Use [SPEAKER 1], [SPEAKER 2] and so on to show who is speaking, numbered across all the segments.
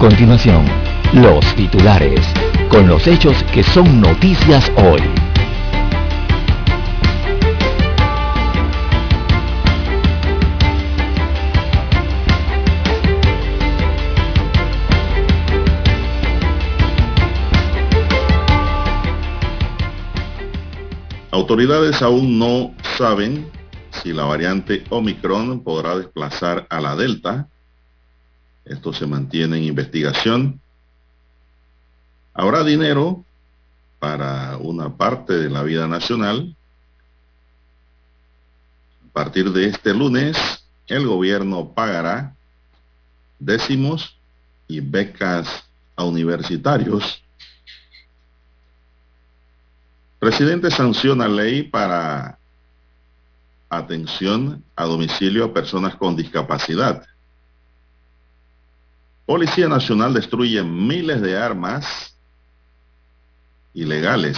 [SPEAKER 1] Continuación, los titulares, con los hechos que son noticias hoy.
[SPEAKER 2] Autoridades aún no saben si la variante Omicron podrá desplazar a la Delta. Esto se mantiene en investigación. Habrá dinero para una parte de la vida nacional. A partir de este lunes, el gobierno pagará décimos y becas a universitarios Presidente sanciona ley para atención a domicilio a personas con discapacidad. Policía Nacional destruye miles de armas ilegales.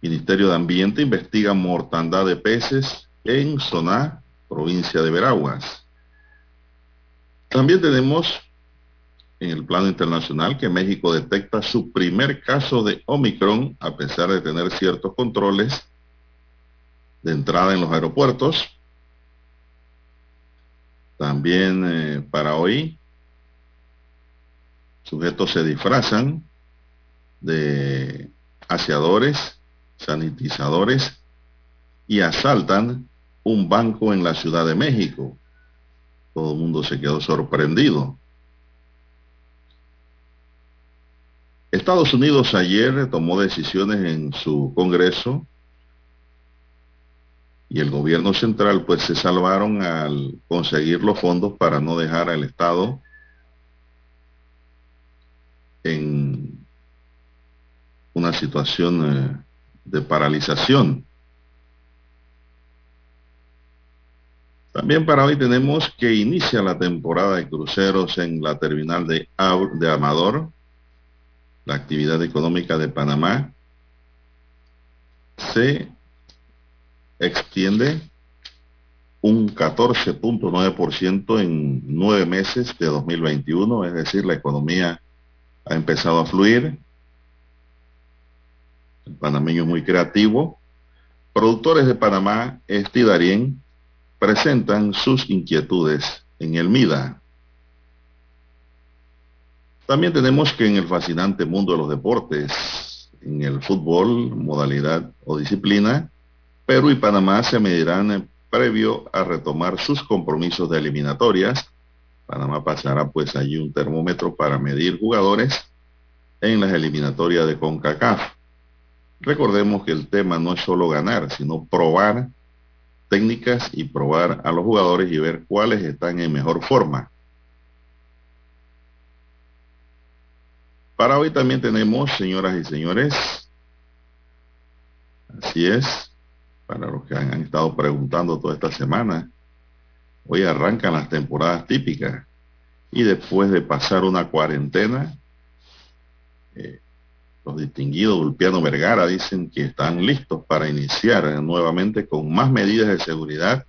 [SPEAKER 2] Ministerio de Ambiente investiga mortandad de peces en Soná, provincia de Veraguas. También tenemos en el plano internacional que México detecta su primer caso de Omicron a pesar de tener ciertos controles de entrada en los aeropuertos. También eh, para hoy, sujetos se disfrazan de aseadores, sanitizadores y asaltan un banco en la Ciudad de México. Todo el mundo se quedó sorprendido. Estados Unidos ayer tomó decisiones en su Congreso y el gobierno central pues se salvaron al conseguir los fondos para no dejar al Estado en una situación eh, de paralización. También para hoy tenemos que inicia la temporada de cruceros en la terminal de, de Amador la actividad económica de Panamá se extiende un 14.9% en nueve meses de 2021, es decir, la economía ha empezado a fluir. El panameño es muy creativo. Productores de Panamá, este presentan sus inquietudes en el MIDA. También tenemos que en el fascinante mundo de los deportes, en el fútbol, modalidad o disciplina, Perú y Panamá se medirán previo a retomar sus compromisos de eliminatorias. Panamá pasará pues allí un termómetro para medir jugadores en las eliminatorias de CONCACAF. Recordemos que el tema no es solo ganar, sino probar técnicas y probar a los jugadores y ver cuáles están en mejor forma. Para hoy también tenemos, señoras y señores, así es, para los que han, estado preguntando toda esta semana, hoy arrancan las temporadas típicas y después de pasar una cuarentena, eh, los distinguidos Ulpiano Vergara dicen que están listos para iniciar nuevamente con más medidas de seguridad,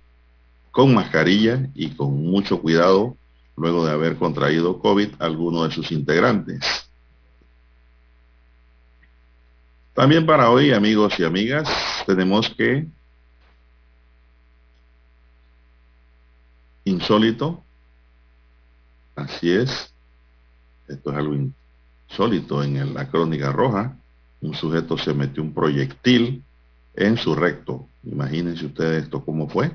[SPEAKER 2] con mascarilla y con mucho cuidado luego de haber contraído COVID algunos de sus integrantes. También para hoy, amigos y amigas, tenemos que insólito, así es, esto es algo insólito en la crónica roja, un sujeto se metió un proyectil en su recto. Imagínense ustedes esto cómo fue.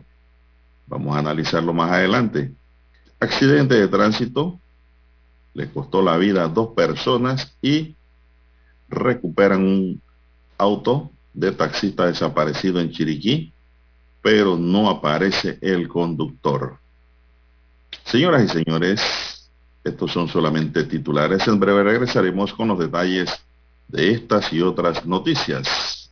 [SPEAKER 2] Vamos a analizarlo más adelante. Accidente de tránsito, le costó la vida a dos personas y recuperan un auto de taxista desaparecido en Chiriquí, pero no aparece el conductor. Señoras y señores, estos son solamente titulares. En breve regresaremos con los detalles de estas y otras noticias.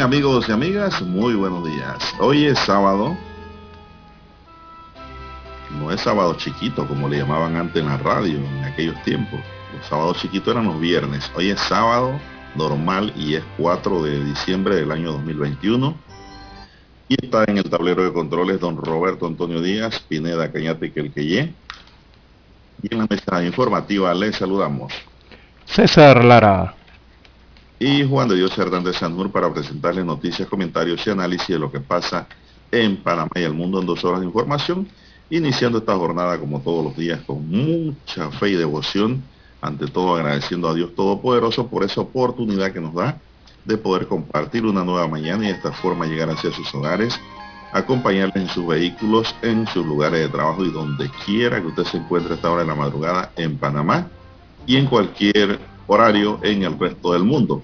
[SPEAKER 2] Amigos y amigas, muy buenos días. Hoy es sábado. No es sábado chiquito, como le llamaban antes en la radio, en aquellos tiempos. Los sábados chiquitos eran los viernes. Hoy es sábado normal y es 4 de diciembre del año 2021. Y está en el tablero de controles don Roberto Antonio Díaz, Pineda Cañate y Quelqueye. Y en la mesa informativa les saludamos.
[SPEAKER 3] César Lara.
[SPEAKER 2] Y Juan de Dios Hernández Sanur para presentarles noticias, comentarios y análisis de lo que pasa en Panamá y el mundo en dos horas de información, iniciando esta jornada como todos los días con mucha fe y devoción, ante todo agradeciendo a Dios Todopoderoso por esa oportunidad que nos da de poder compartir una nueva mañana y de esta forma llegar hacia sus hogares, acompañarles en sus vehículos, en sus lugares de trabajo y donde quiera que usted se encuentre a esta hora de la madrugada en Panamá y en cualquier horario en el resto del mundo.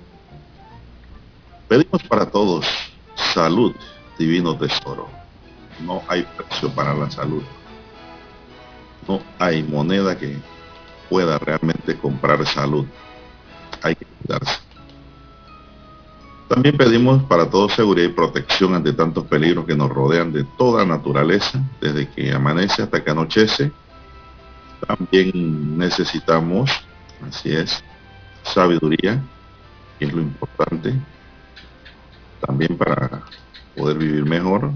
[SPEAKER 2] Pedimos para todos salud, divino tesoro. No hay precio para la salud. No hay moneda que pueda realmente comprar salud. Hay que cuidarse. También pedimos para todos seguridad y protección ante tantos peligros que nos rodean de toda naturaleza, desde que amanece hasta que anochece. También necesitamos, así es, sabiduría, que es lo importante, también para poder vivir mejor,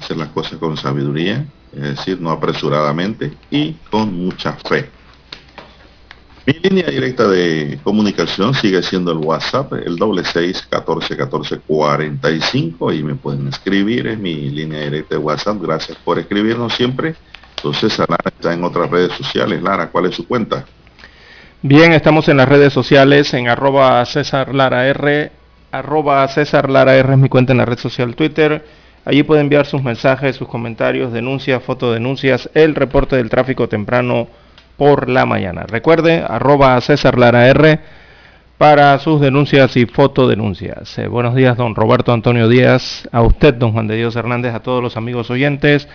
[SPEAKER 2] hacer las cosas con sabiduría, es decir, no apresuradamente y con mucha fe. Mi línea directa de comunicación sigue siendo el WhatsApp, el doble seis catorce catorce cuarenta y y me pueden escribir, es mi línea directa de WhatsApp, gracias por escribirnos siempre. Entonces, Lara está en otras redes sociales. Lara, ¿cuál es su cuenta?
[SPEAKER 3] Bien, estamos en las redes sociales, en arroba César Lara R, arroba César Lara R es mi cuenta en la red social Twitter. Allí puede enviar sus mensajes, sus comentarios, denuncias, fotodenuncias, el reporte del tráfico temprano por la mañana. Recuerde, arroba César Lara R para sus denuncias y fotodenuncias. Eh, buenos días, don Roberto Antonio Díaz, a usted, don Juan de Dios Hernández, a todos los amigos oyentes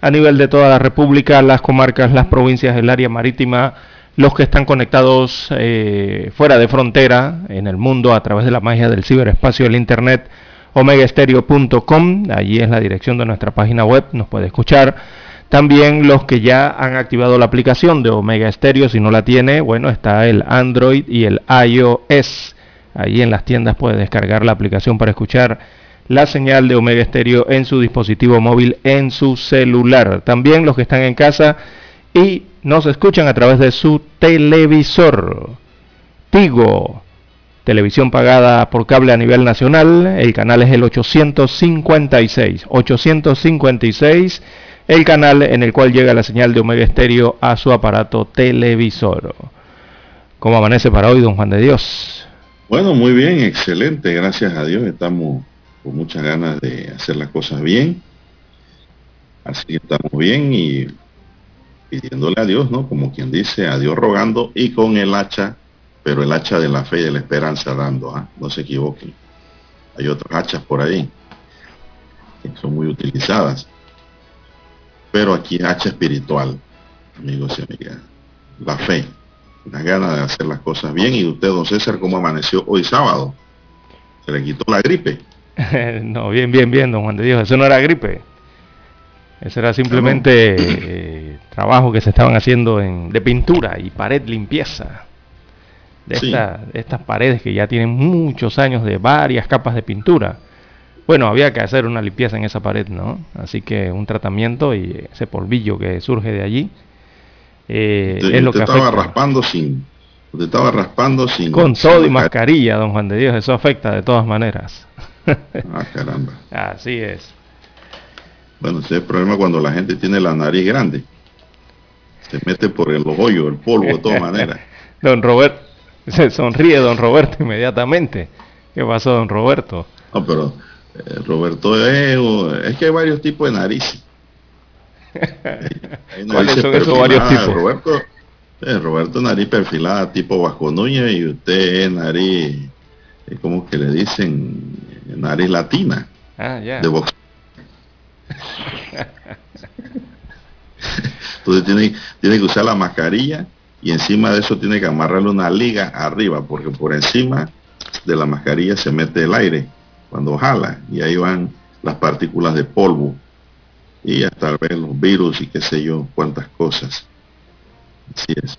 [SPEAKER 3] a nivel de toda la República, las comarcas, las provincias, el área marítima, los que están conectados eh, fuera de frontera en el mundo a través de la magia del ciberespacio del Internet, omegaestereo.com, allí es la dirección de nuestra página web, nos puede escuchar. También los que ya han activado la aplicación de Omega Stereo, si no la tiene, bueno, está el Android y el iOS. Ahí en las tiendas puede descargar la aplicación para escuchar la señal de Omega Stereo en su dispositivo móvil, en su celular. También los que están en casa y nos escuchan a través de su televisor. Tigo, televisión pagada por cable a nivel nacional. El canal es el 856. 856, el canal en el cual llega la señal de Omega Stereo a su aparato televisor. ¿Cómo amanece para hoy, don Juan de Dios?
[SPEAKER 2] Bueno, muy bien, excelente, gracias a Dios. Estamos con muchas ganas de hacer las cosas bien. Así que estamos bien y pidiéndole a Dios, ¿no? Como quien dice, a Dios rogando y con el hacha, pero el hacha de la fe y de la esperanza dando, ¿ah? no se equivoquen. Hay otras hachas por ahí que son muy utilizadas. Pero aquí hacha espiritual, amigos y amigas. La fe, las ganas de hacer las cosas bien. Y usted, don César, ¿cómo amaneció hoy sábado? Se le quitó la gripe.
[SPEAKER 3] no, bien, bien, bien, don Juan de Dios. Eso no era gripe. Eso era simplemente eh, trabajo que se estaban haciendo en, de pintura y pared limpieza. De, de estas paredes que ya tienen muchos años de varias capas de pintura. Bueno, había que hacer una limpieza en esa pared, ¿no? Así que un tratamiento y ese polvillo que surge de allí
[SPEAKER 2] eh, es lo que estaba raspando sin, usted estaba raspando sin.
[SPEAKER 3] Con todo y mascarilla, don Juan de Dios, eso afecta de todas maneras.
[SPEAKER 2] ah, caramba.
[SPEAKER 3] Así es.
[SPEAKER 2] Bueno, ese es el problema cuando la gente tiene la nariz grande. Se mete por el hoyo, el polvo de todas maneras.
[SPEAKER 3] don Roberto, se sonríe don Roberto inmediatamente. ¿Qué pasó, don Roberto?
[SPEAKER 2] No, pero eh, Roberto es, es que hay varios tipos de narices.
[SPEAKER 3] ¿Cuáles son esos varios tipos?
[SPEAKER 2] Roberto, eh, Roberto nariz perfilada tipo Vasco Núñez y usted es nariz, eh, ¿cómo que le dicen? Nariz latina.
[SPEAKER 3] Ah, ya.
[SPEAKER 2] De box. Entonces tiene, tiene que usar la mascarilla y encima de eso tiene que amarrarle una liga arriba porque por encima de la mascarilla se mete el aire cuando jala y ahí van las partículas de polvo y hasta ver los virus y qué sé yo, cuántas cosas. Así es.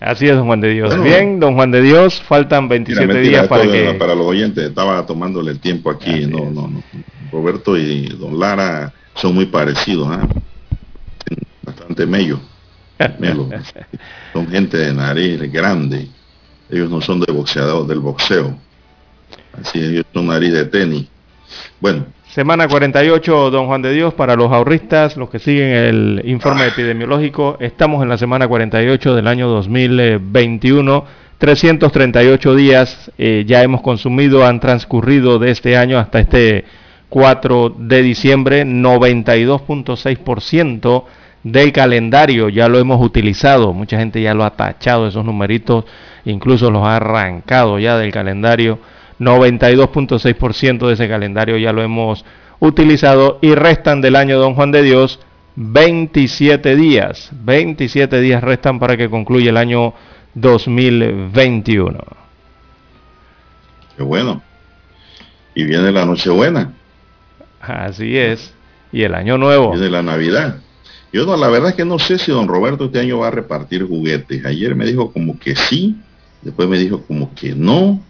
[SPEAKER 3] Así es, don Juan de Dios. Bien, don Juan de Dios, faltan 27 días para que...
[SPEAKER 2] Para los oyentes, estaba tomándole el tiempo aquí. no, no, no. Roberto y don Lara son muy parecidos, ¿ah? Bastante mello. son gente de nariz grande. Ellos no son de boxeador, del boxeo. Así ellos son nariz de tenis. Bueno,
[SPEAKER 3] Semana 48, don Juan de Dios, para los ahorristas, los que siguen el informe epidemiológico, estamos en la semana 48 del año 2021. 338 días eh, ya hemos consumido, han transcurrido de este año hasta este 4 de diciembre, 92.6% del calendario ya lo hemos utilizado. Mucha gente ya lo ha tachado, esos numeritos, incluso los ha arrancado ya del calendario 92.6% de ese calendario ya lo hemos utilizado y restan del año Don Juan de Dios 27 días. 27 días restan para que concluya el año 2021.
[SPEAKER 2] Qué bueno. Y viene la Nochebuena.
[SPEAKER 3] Así es. Y el año nuevo.
[SPEAKER 2] Viene la Navidad. Yo no, la verdad es que no sé si don Roberto este año va a repartir juguetes. Ayer me dijo como que sí, después me dijo como que no,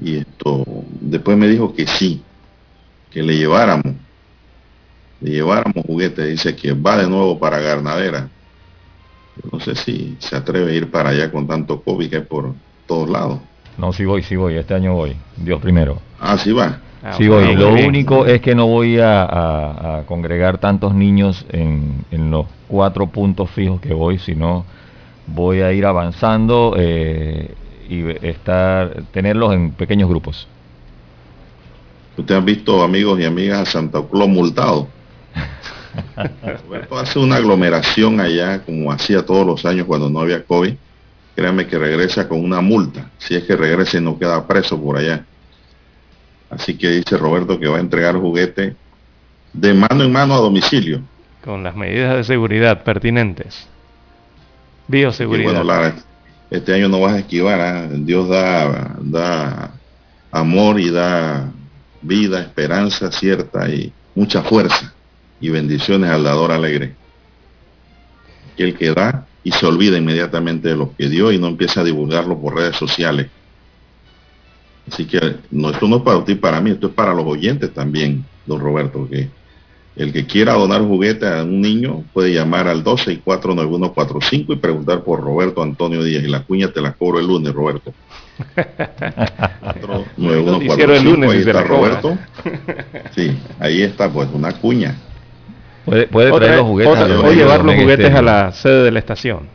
[SPEAKER 2] y esto después me dijo que sí, que le lleváramos, le lleváramos juguetes, dice que va de nuevo para Garnadera. no sé si se atreve a ir para allá con tanto COVID que hay por todos lados.
[SPEAKER 4] No, sí voy, sí voy, este año voy, Dios primero.
[SPEAKER 2] Ah, sí va.
[SPEAKER 4] Ah, sí voy, lo único es que no voy a, congregar tantos niños en, en, los cuatro puntos fijos que voy, sino voy a ir avanzando eh, y estar, tenerlos en pequeños grupos.
[SPEAKER 2] ¿Usted ha visto, amigos y amigas, a Santa Claus multado? hace una aglomeración allá, como hacía todos los años cuando no había COVID. Créame que regresa con una multa. Si es que regresa y no queda preso por allá. Así que dice Roberto que va a entregar juguete de mano en mano a domicilio.
[SPEAKER 3] Con las medidas de seguridad pertinentes. Bioseguridad
[SPEAKER 2] este año no vas a esquivar. ¿ah? Dios da, da amor y da vida, esperanza cierta y mucha fuerza y bendiciones al dador alegre. el que da y se olvida inmediatamente de lo que dio y no empieza a divulgarlo por redes sociales. Así que no, esto no es para usted y para mí, esto es para los oyentes también, don Roberto, que el que quiera donar juguete a un niño puede llamar al 12 y 49145 y preguntar por Roberto Antonio Díaz. Y la cuña te la cobro el lunes, Roberto.
[SPEAKER 3] 49145,
[SPEAKER 2] ahí está Roberto. Sí, ahí está, pues, una cuña.
[SPEAKER 3] Puede, traer los juguetes. o llevar los juguetes a la sede de la estación.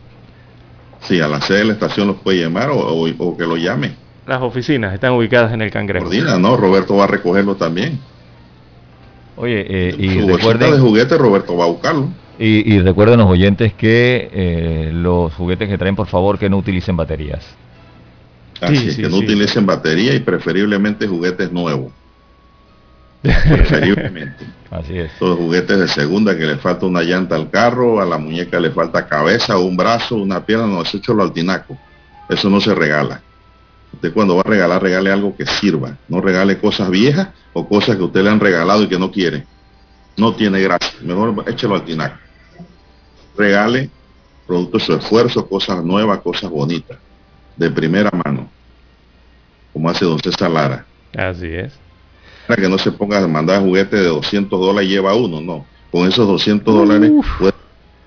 [SPEAKER 2] Sí, a la sede de la estación los puede llamar o, que lo llame.
[SPEAKER 3] Las oficinas están ubicadas en el Cangrejo.
[SPEAKER 2] Ordina, no, Roberto va a recogerlo también.
[SPEAKER 4] Oye, eh, y
[SPEAKER 2] recuerden... de juguete Roberto va a buscarlo.
[SPEAKER 4] Y, recuerden los oyentes que eh, los juguetes que traen, por favor, que no utilicen baterías.
[SPEAKER 2] Así que no utilicen batería y preferiblemente juguetes nuevos. preferiblemente.
[SPEAKER 4] Así es.
[SPEAKER 2] Los juguetes de segunda que le falta una llanta al carro, a la muñeca le falta cabeza, un brazo, una pierna, no, eso es lo altinaco. Eso no se regala. Usted cuando va a regalar, regale algo que sirva. No regale cosas viejas o cosas que usted le han regalado y que no quiere. No tiene gracia. Mejor échelo al tinaco. Regale producto de su esfuerzo, cosas nuevas, cosas bonitas, de primera mano, como hace don César Lara.
[SPEAKER 3] Así es.
[SPEAKER 2] Para que no se ponga a mandar juguetes de 200 dólares y lleva uno, no. Con esos 200 dólares puede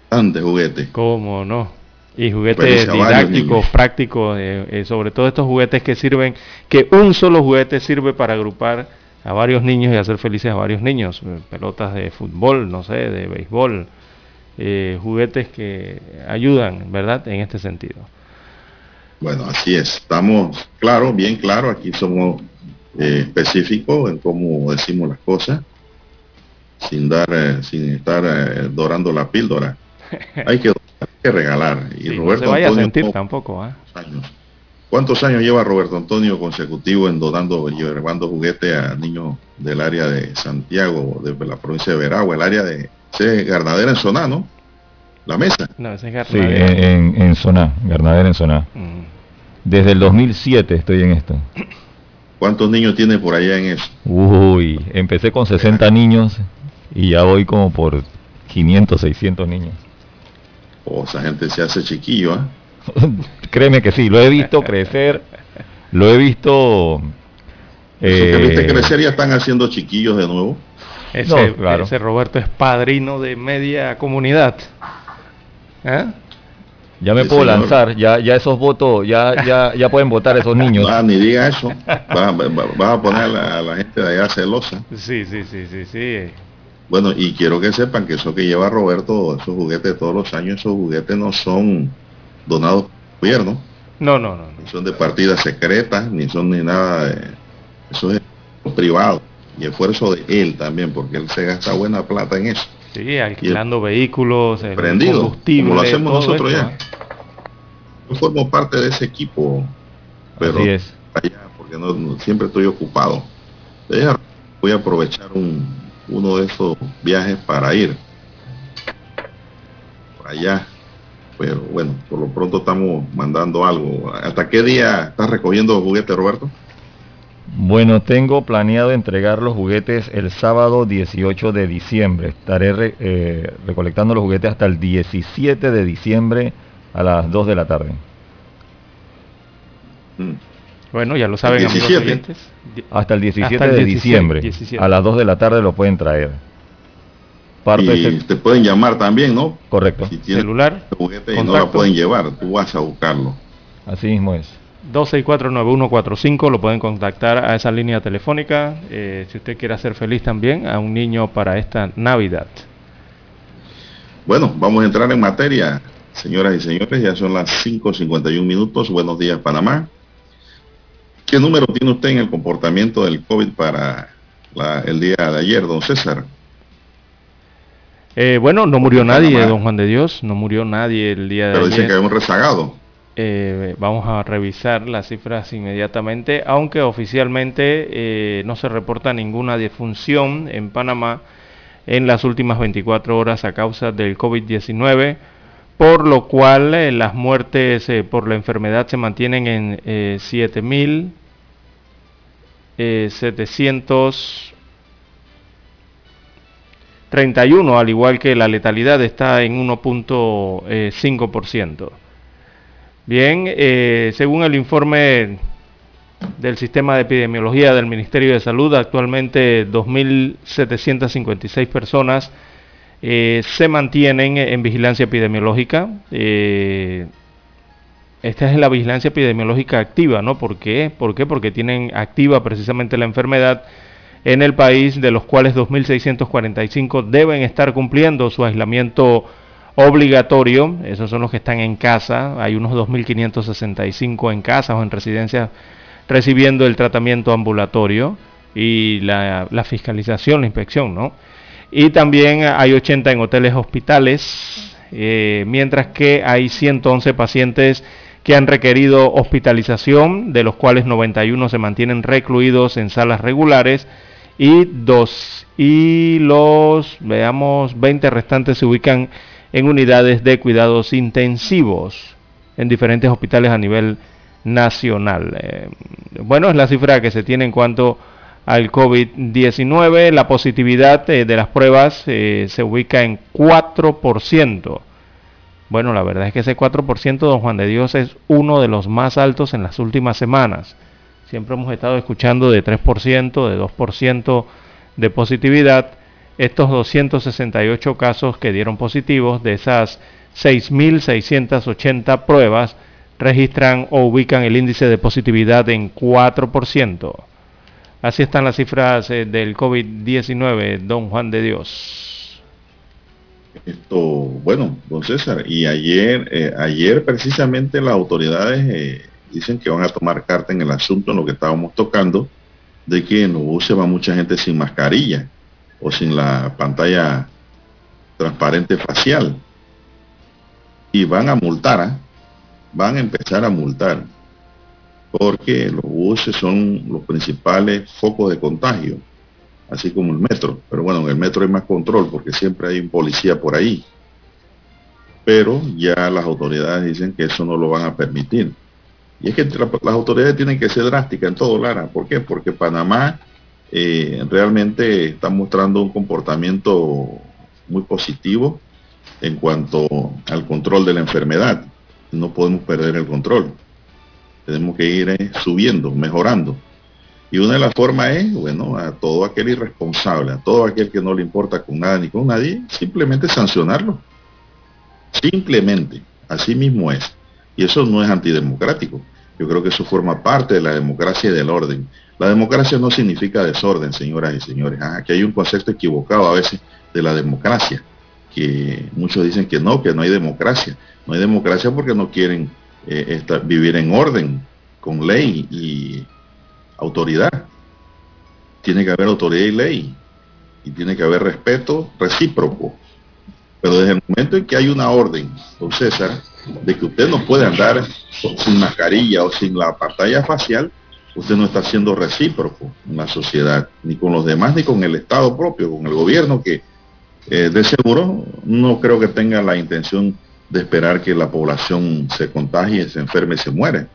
[SPEAKER 2] bastante juguetes.
[SPEAKER 3] ¿Cómo no? Y juguetes didácticos, prácticos, eh, eh, sobre todo estos juguetes que sirven, que un solo juguete sirve para agrupar a varios niños y hacer felices a varios niños. Eh, pelotas de fútbol, no sé, de béisbol, eh, juguetes que ayudan, ¿verdad? En este sentido.
[SPEAKER 2] Bueno, así es. Estamos claro, bien claro. Aquí somos específicos en cómo decimos las cosas, sin dar, sin estar dorando la píldora. Hay que, hay que regalar. Y
[SPEAKER 3] Sí, no
[SPEAKER 2] Roberto
[SPEAKER 3] se vaya a
[SPEAKER 2] Antonio,
[SPEAKER 3] sentir
[SPEAKER 2] ¿cómo-
[SPEAKER 3] tampoco,
[SPEAKER 2] años. ¿Cuántos años lleva Roberto Antonio consecutivo en donando y llevando juguete a niños del área de Santiago, de la provincia de Veragua, el área de ese Gardadera en Soná, ¿no? La mesa.
[SPEAKER 3] No, ese es
[SPEAKER 4] Sí,
[SPEAKER 3] Garnadero.
[SPEAKER 4] en, en Soná, Gardadera en Soná.
[SPEAKER 3] Mm.
[SPEAKER 4] Desde el 2007 estoy en esto.
[SPEAKER 2] ¿Cuántos niños tiene por allá en eso?
[SPEAKER 4] Uy, empecé con 60 niños y ya voy como por 500, 600 niños.
[SPEAKER 2] O esa gente se hace chiquillo, ¿ah?
[SPEAKER 4] Créeme que sí, lo he visto crecer, lo he visto...
[SPEAKER 2] Eso que viste
[SPEAKER 4] eh,
[SPEAKER 2] crecer ya están haciendo chiquillos de nuevo.
[SPEAKER 3] Ese,
[SPEAKER 4] No, claro.
[SPEAKER 3] ese Roberto es padrino de media comunidad. ¿Eh?
[SPEAKER 4] ya me
[SPEAKER 2] Sí,
[SPEAKER 4] puedo
[SPEAKER 2] señor.
[SPEAKER 4] lanzar, ya, ya esos votos, ya, ya, ya pueden votar esos niños.
[SPEAKER 2] Ah, ni diga eso. Vas, vas a poner a la, a la gente de allá celosa.
[SPEAKER 3] Sí, sí, sí, sí, sí.
[SPEAKER 2] Bueno, y quiero que sepan que eso que lleva Roberto, esos juguetes todos los años, esos juguetes no son donados por el gobierno,
[SPEAKER 3] No, no, no. no.
[SPEAKER 2] ni son de partidas secretas, ni son ni nada de... Eso es privado y esfuerzo de él también, porque él se gasta buena plata en eso.
[SPEAKER 3] Sí, alquilando vehículos,
[SPEAKER 2] Prendido,
[SPEAKER 3] combustible,
[SPEAKER 2] como lo hacemos
[SPEAKER 3] todo
[SPEAKER 2] nosotros ya. Yo formo parte de ese equipo, pero
[SPEAKER 4] Así es.
[SPEAKER 2] allá, porque no, no- siempre estoy ocupado. Voy a aprovechar un, uno de esos viajes para ir por allá. Pero bueno, por lo pronto estamos mandando algo. ¿Hasta qué día estás recogiendo juguetes, Roberto?
[SPEAKER 4] Bueno, tengo planeado entregar los juguetes el sábado 18 de diciembre. Estaré re- eh, recolectando los juguetes hasta el 17 de diciembre a las 2 de la tarde.
[SPEAKER 2] Mm.
[SPEAKER 3] Bueno, ya lo saben, amigos
[SPEAKER 2] 17.
[SPEAKER 3] oyentes. Di-
[SPEAKER 4] Hasta el 17
[SPEAKER 3] Hasta el
[SPEAKER 4] de
[SPEAKER 3] 16,
[SPEAKER 4] diciembre.
[SPEAKER 3] 17.
[SPEAKER 4] A las 2 de la tarde lo pueden traer. Parte de
[SPEAKER 2] Y
[SPEAKER 4] ese-
[SPEAKER 2] te pueden llamar también, ¿no?
[SPEAKER 4] Correcto.
[SPEAKER 2] Si tienes
[SPEAKER 3] Celular,
[SPEAKER 2] juguete y no la pueden llevar, tú vas a buscarlo.
[SPEAKER 4] Así mismo es.
[SPEAKER 3] 2649145, lo pueden contactar a esa línea telefónica eh, si usted quiere hacer feliz también a un niño para esta Navidad.
[SPEAKER 2] Bueno, vamos a entrar en materia, señoras y señores, ya son las 5.51 minutos. Buenos días, Panamá. ¿Qué número tiene usted en el comportamiento del COVID para la- el día de ayer, don César?
[SPEAKER 3] Eh, bueno, no murió nadie, don Juan de Dios, no murió nadie el día de
[SPEAKER 2] Pero dicen
[SPEAKER 3] ayer.
[SPEAKER 2] que hay un rezagado.
[SPEAKER 3] Eh, vamos a revisar las cifras inmediatamente, aunque oficialmente eh, no se reporta ninguna defunción en Panamá en las últimas 24 horas a causa del COVID-19, por lo cual eh, las muertes eh, por la enfermedad se mantienen en eh, 7.731, al igual que la letalidad está en 1.5%. Bien, eh, según el informe del sistema de epidemiología del Ministerio de Salud, actualmente 2.756 personas eh, se mantienen en vigilancia epidemiológica. Eh, esta es la vigilancia epidemiológica activa, ¿no? ¿Por qué? ¿Por qué? Porque tienen activa precisamente la enfermedad en el país, de los cuales 2.645 deben estar cumpliendo su aislamiento obligatorio, esos son los que están en casa, hay unos 2.565 en casa o en residencias recibiendo el tratamiento ambulatorio y la, fiscalización, la inspección, ¿no? Y también hay 80 en hoteles hospitales, eh, mientras que hay 111 pacientes que han requerido hospitalización, de los cuales 91 se mantienen recluidos en salas regulares y dos y los veamos 20 restantes se ubican en unidades de cuidados intensivos en diferentes hospitales a nivel nacional. Eh, bueno, es la cifra que se tiene en cuanto al COVID-19. La positividad eh, de las pruebas eh, se ubica en 4%. Bueno, la verdad es que ese 4%, don Juan de Dios, es uno de los más altos en las últimas semanas. Siempre hemos estado escuchando de 3%, de 2% de positividad. Estos 268 casos que dieron positivos de esas 6.680 pruebas registran o ubican el índice de positividad en 4%. Así están las cifras eh, del COVID-19, don Juan de Dios.
[SPEAKER 2] Esto, bueno, don César, y ayer, eh, ayer precisamente las autoridades eh, dicen que van a tomar carta en el asunto en lo que estábamos tocando, de que en los buses va mucha gente sin mascarilla o sin la pantalla transparente facial. Y van a multar, ¿ah? van a empezar a multar, porque los buses son los principales focos de contagio, así como el metro. Pero bueno, en el metro hay más control porque siempre hay un policía por ahí. Pero ya las autoridades dicen que eso no lo van a permitir. Y es que las autoridades tienen que ser drásticas en todo, Lara. ¿Por qué? Porque Panamá eh, realmente está mostrando un comportamiento muy positivo en cuanto al control de la enfermedad. No podemos perder el control. Tenemos que ir eh, subiendo, mejorando. Y una de las formas es, bueno, a todo aquel irresponsable, a todo aquel que no le importa con nada ni con nadie, simplemente sancionarlo. Simplemente, así mismo es. Y eso no es antidemocrático. Yo creo que eso forma parte de la democracia y del orden. La democracia no significa desorden, señoras y señores. Aquí hay un concepto equivocado a veces de la democracia, que muchos dicen que no, que no hay democracia. No hay democracia porque no quieren eh, vivir en orden, con ley y autoridad. Tiene que haber autoridad y ley. Y tiene que haber respeto recíproco. Pero desde el momento en que hay una orden, don César, de que usted no puede andar sin mascarilla o sin la pantalla facial, usted no está siendo recíproco en la sociedad, ni con los demás, ni con el Estado propio, con el gobierno que eh, de seguro no creo que tenga la intención de esperar que la población se contagie, se enferme y se muere.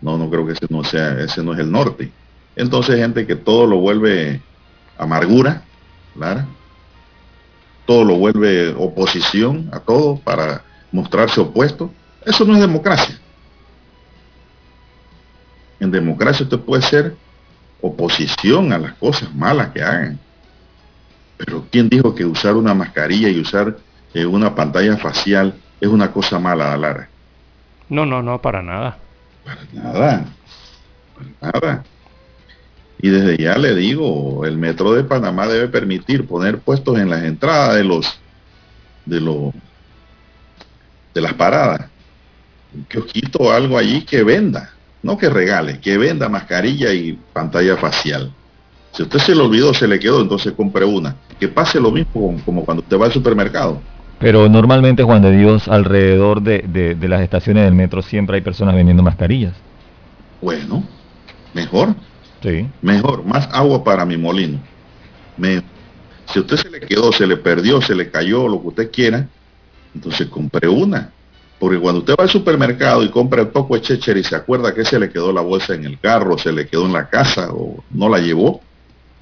[SPEAKER 2] No, no creo que ese no sea, ese no es el norte. Entonces gente que todo lo vuelve amargura, ¿verdad? todo lo vuelve oposición a todo para mostrarse opuesto. Eso no es democracia. En democracia usted puede ser oposición a las cosas malas que hagan. Pero ¿quién dijo que usar una mascarilla y usar eh, una pantalla facial es una cosa mala, Lara?
[SPEAKER 3] No, no, no, para nada.
[SPEAKER 2] Para nada. Para nada. Y desde ya le digo, el metro de Panamá debe permitir poner puestos en las entradas de los de los de las paradas. Un kiosquito o algo allí que venda, no que regale, que venda mascarilla y pantalla facial. Si usted se lo olvidó, se le quedó, entonces compre una. Que pase lo mismo como cuando usted va al supermercado.
[SPEAKER 4] Pero normalmente, Juan de Dios, alrededor de, de las estaciones del metro siempre hay personas vendiendo mascarillas.
[SPEAKER 2] Bueno, mejor. Mejor, más agua para mi molino. Si usted se le quedó, se le perdió, se le cayó, lo que usted quiera, entonces compre una. Porque cuando usted va al supermercado y compra el poco de checher y se acuerda que se le quedó la bolsa en el carro, se le quedó en la casa o no la llevó,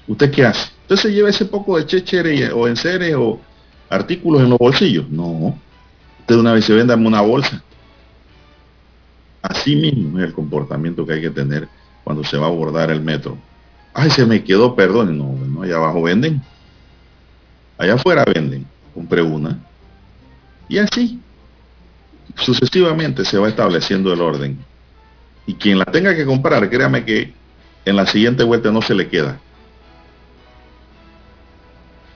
[SPEAKER 2] ¿usted qué hace? ¿Usted se lleva ese poco de checher o en serie o artículos en los bolsillos? No. Usted una vez se venda una bolsa. Así mismo es el comportamiento que hay que tener cuando se va a abordar el metro. Ay, se me quedó, perdón. No, no, allá abajo venden. Allá afuera venden. Compré una. Y así, sucesivamente se va estableciendo el orden. Y quien la tenga que comprar, créame que en la siguiente vuelta no se le queda.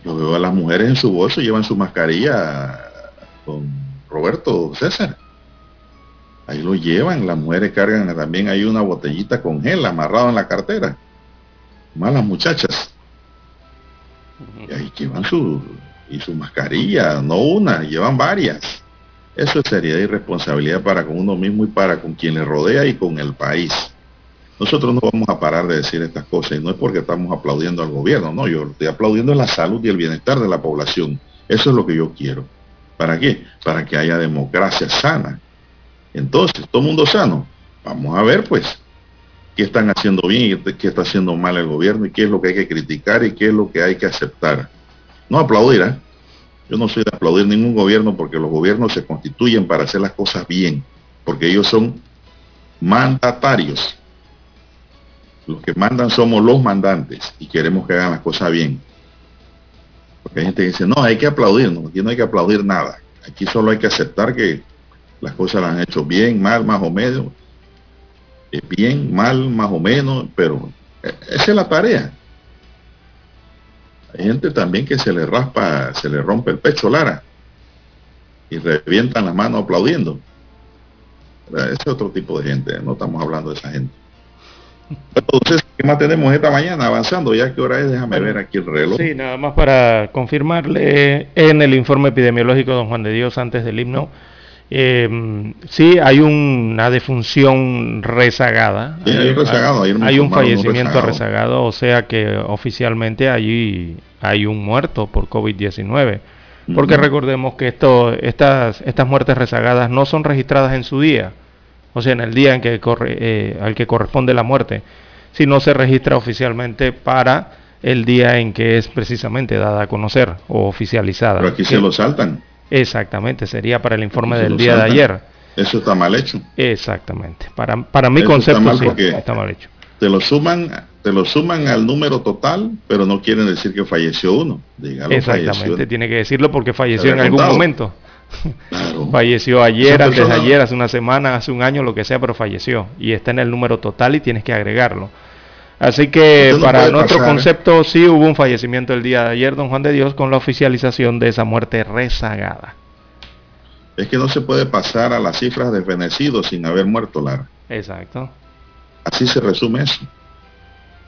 [SPEAKER 2] Yo veo a las mujeres en su bolso, llevan su mascarilla con Roberto César. Ahí lo llevan, las mujeres cargan también hay una botellita con gel amarrado en la cartera. Malas muchachas. Y ahí llevan su, y su mascarilla, no una, llevan varias. Eso es seriedad y responsabilidad para con uno mismo y para con quien le rodea y con el país. Nosotros no vamos a parar de decir estas cosas y no es porque estamos aplaudiendo al gobierno, no, yo estoy aplaudiendo la salud y el bienestar de la población. Eso es lo que yo quiero. ¿Para qué? Para que haya democracia sana, entonces, todo mundo sano. Vamos a ver, pues, qué están haciendo bien y qué está haciendo mal el gobierno y qué es lo que hay que criticar y qué es lo que hay que aceptar. No aplaudir, ¿eh? Yo no soy de aplaudir ningún gobierno porque los gobiernos se constituyen para hacer las cosas bien, porque ellos son mandatarios. Los que mandan somos los mandantes y queremos que hagan las cosas bien. Porque hay gente que dice, no, hay que aplaudir, no, aquí no hay que aplaudir nada. Aquí solo hay que aceptar que las cosas las han hecho bien, mal, más o menos. Eh, bien, mal, más o menos, pero eh, esa es la tarea. Hay gente también que se le raspa, se le rompe el pecho, Lara, y revientan las manos aplaudiendo. Ese es otro tipo de gente, no estamos hablando de esa gente. Entonces, ¿qué más tenemos esta mañana avanzando? Ya que hora es, déjame ver aquí el reloj.
[SPEAKER 3] Sí, nada más para confirmarle en el informe epidemiológico don Juan de Dios antes del himno. Eh, sí, hay una defunción rezagada.
[SPEAKER 2] Sí, hay, un rezagado,
[SPEAKER 3] hay un fallecimiento rezagado, o sea que oficialmente allí hay un muerto por COVID-19. Porque recordemos que esto, estas, estas muertes rezagadas no son registradas en su día, o sea, en el día en que corre, eh, al que corresponde la muerte, sino se registra oficialmente para el día en que es precisamente dada a conocer o oficializada.
[SPEAKER 2] Pero aquí se lo saltan.
[SPEAKER 3] Exactamente, sería para el informe del día de ayer.
[SPEAKER 2] Eso está mal hecho.
[SPEAKER 3] Exactamente. Para, para mi concepto está mal hecho.
[SPEAKER 2] Te lo suman, te lo suman al número total, pero no quieren decir que falleció uno.
[SPEAKER 3] Exactamente, tiene que decirlo porque falleció en algún momento. falleció ayer, antes de ayer, hace una semana, hace un año, lo que sea, pero falleció. Y está en el número total y tienes que agregarlo. Así que para nuestro concepto sí hubo un fallecimiento el día de ayer, don Juan de Dios, con la oficialización de esa muerte rezagada.
[SPEAKER 2] Es que no se puede pasar a las cifras de fenecidos sin haber muerto, Lara.
[SPEAKER 3] Exacto.
[SPEAKER 2] Así se resume eso.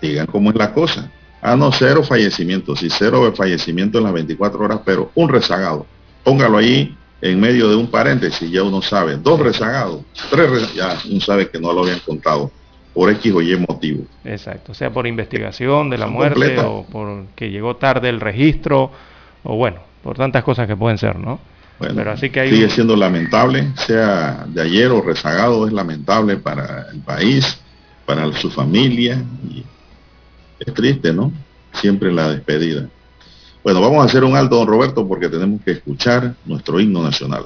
[SPEAKER 2] Digan cómo es la cosa. Ah, no, cero fallecimientos. Sí, cero fallecimiento en las 24 horas, pero un rezagado. Póngalo ahí en medio de un paréntesis, ya uno sabe. Dos rezagados, tres rezagados, ya uno sabe que no lo habían contado por X o Y motivo.
[SPEAKER 3] Exacto, sea por investigación de la muerte o por que llegó tarde el registro o bueno, por tantas cosas que pueden ser, ¿no?
[SPEAKER 2] Bueno, Pero así que sigue siendo lamentable, sea de ayer o rezagado, es lamentable para el país, para su familia y es triste, ¿no? Siempre la despedida. Bueno, vamos a hacer un alto, don Roberto, porque tenemos que escuchar nuestro himno nacional.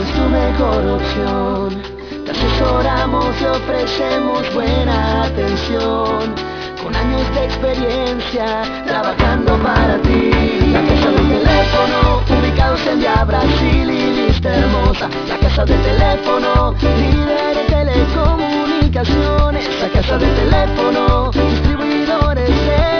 [SPEAKER 5] Teléfono es tu mejor opción. Te asesoramos y ofrecemos buena atención con años de experiencia trabajando para ti. La casa del teléfono, ubicados en Via Brasil y Vista Hermosa. La casa del teléfono, líder de telecomunicaciones. La casa del teléfono, distribuidores de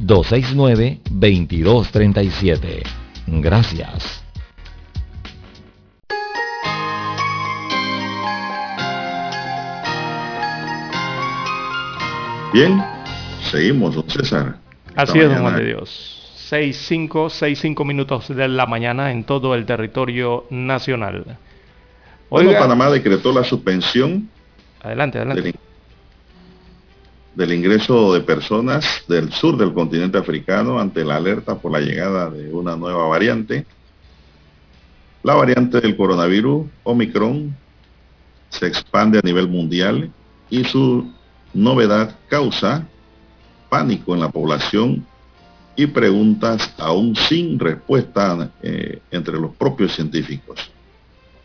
[SPEAKER 1] 269-2237. Gracias.
[SPEAKER 2] Bien, seguimos, don César.
[SPEAKER 3] Así es, don Juan de Dios. 6, 5, minutos de la mañana en todo el territorio nacional.
[SPEAKER 2] Oiga, Panamá decretó la suspensión
[SPEAKER 3] adelante, adelante.
[SPEAKER 2] Del, del, ingreso de personas del sur del continente africano ante la alerta por la llegada de una nueva variante. La variante del coronavirus, Omicron, se expande a nivel mundial y su novedad causa pánico en la población y preguntas aún sin respuesta eh, entre los propios científicos.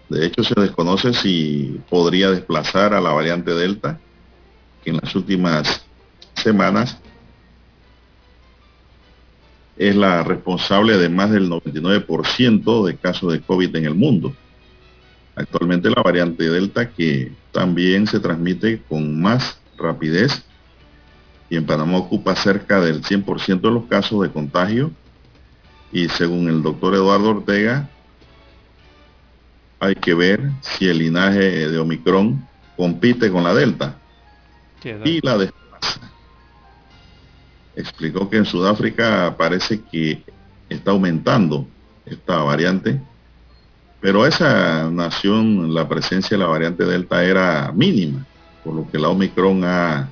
[SPEAKER 2] De hecho, se desconoce si podría desplazar a la variante Delta, que en las últimas semanas es la responsable de más del 99% de casos de COVID en el mundo. Actualmente la variante Delta que también se transmite con más rapidez y en Panamá ocupa cerca del 100% de los casos de contagio y según el doctor Eduardo Ortega hay que ver si el linaje de Omicron compite con la Delta y la desplaza. Explicó que en Sudáfrica parece que está aumentando esta variante, pero esa nación la presencia de la variante Delta era mínima por lo que la Omicron ha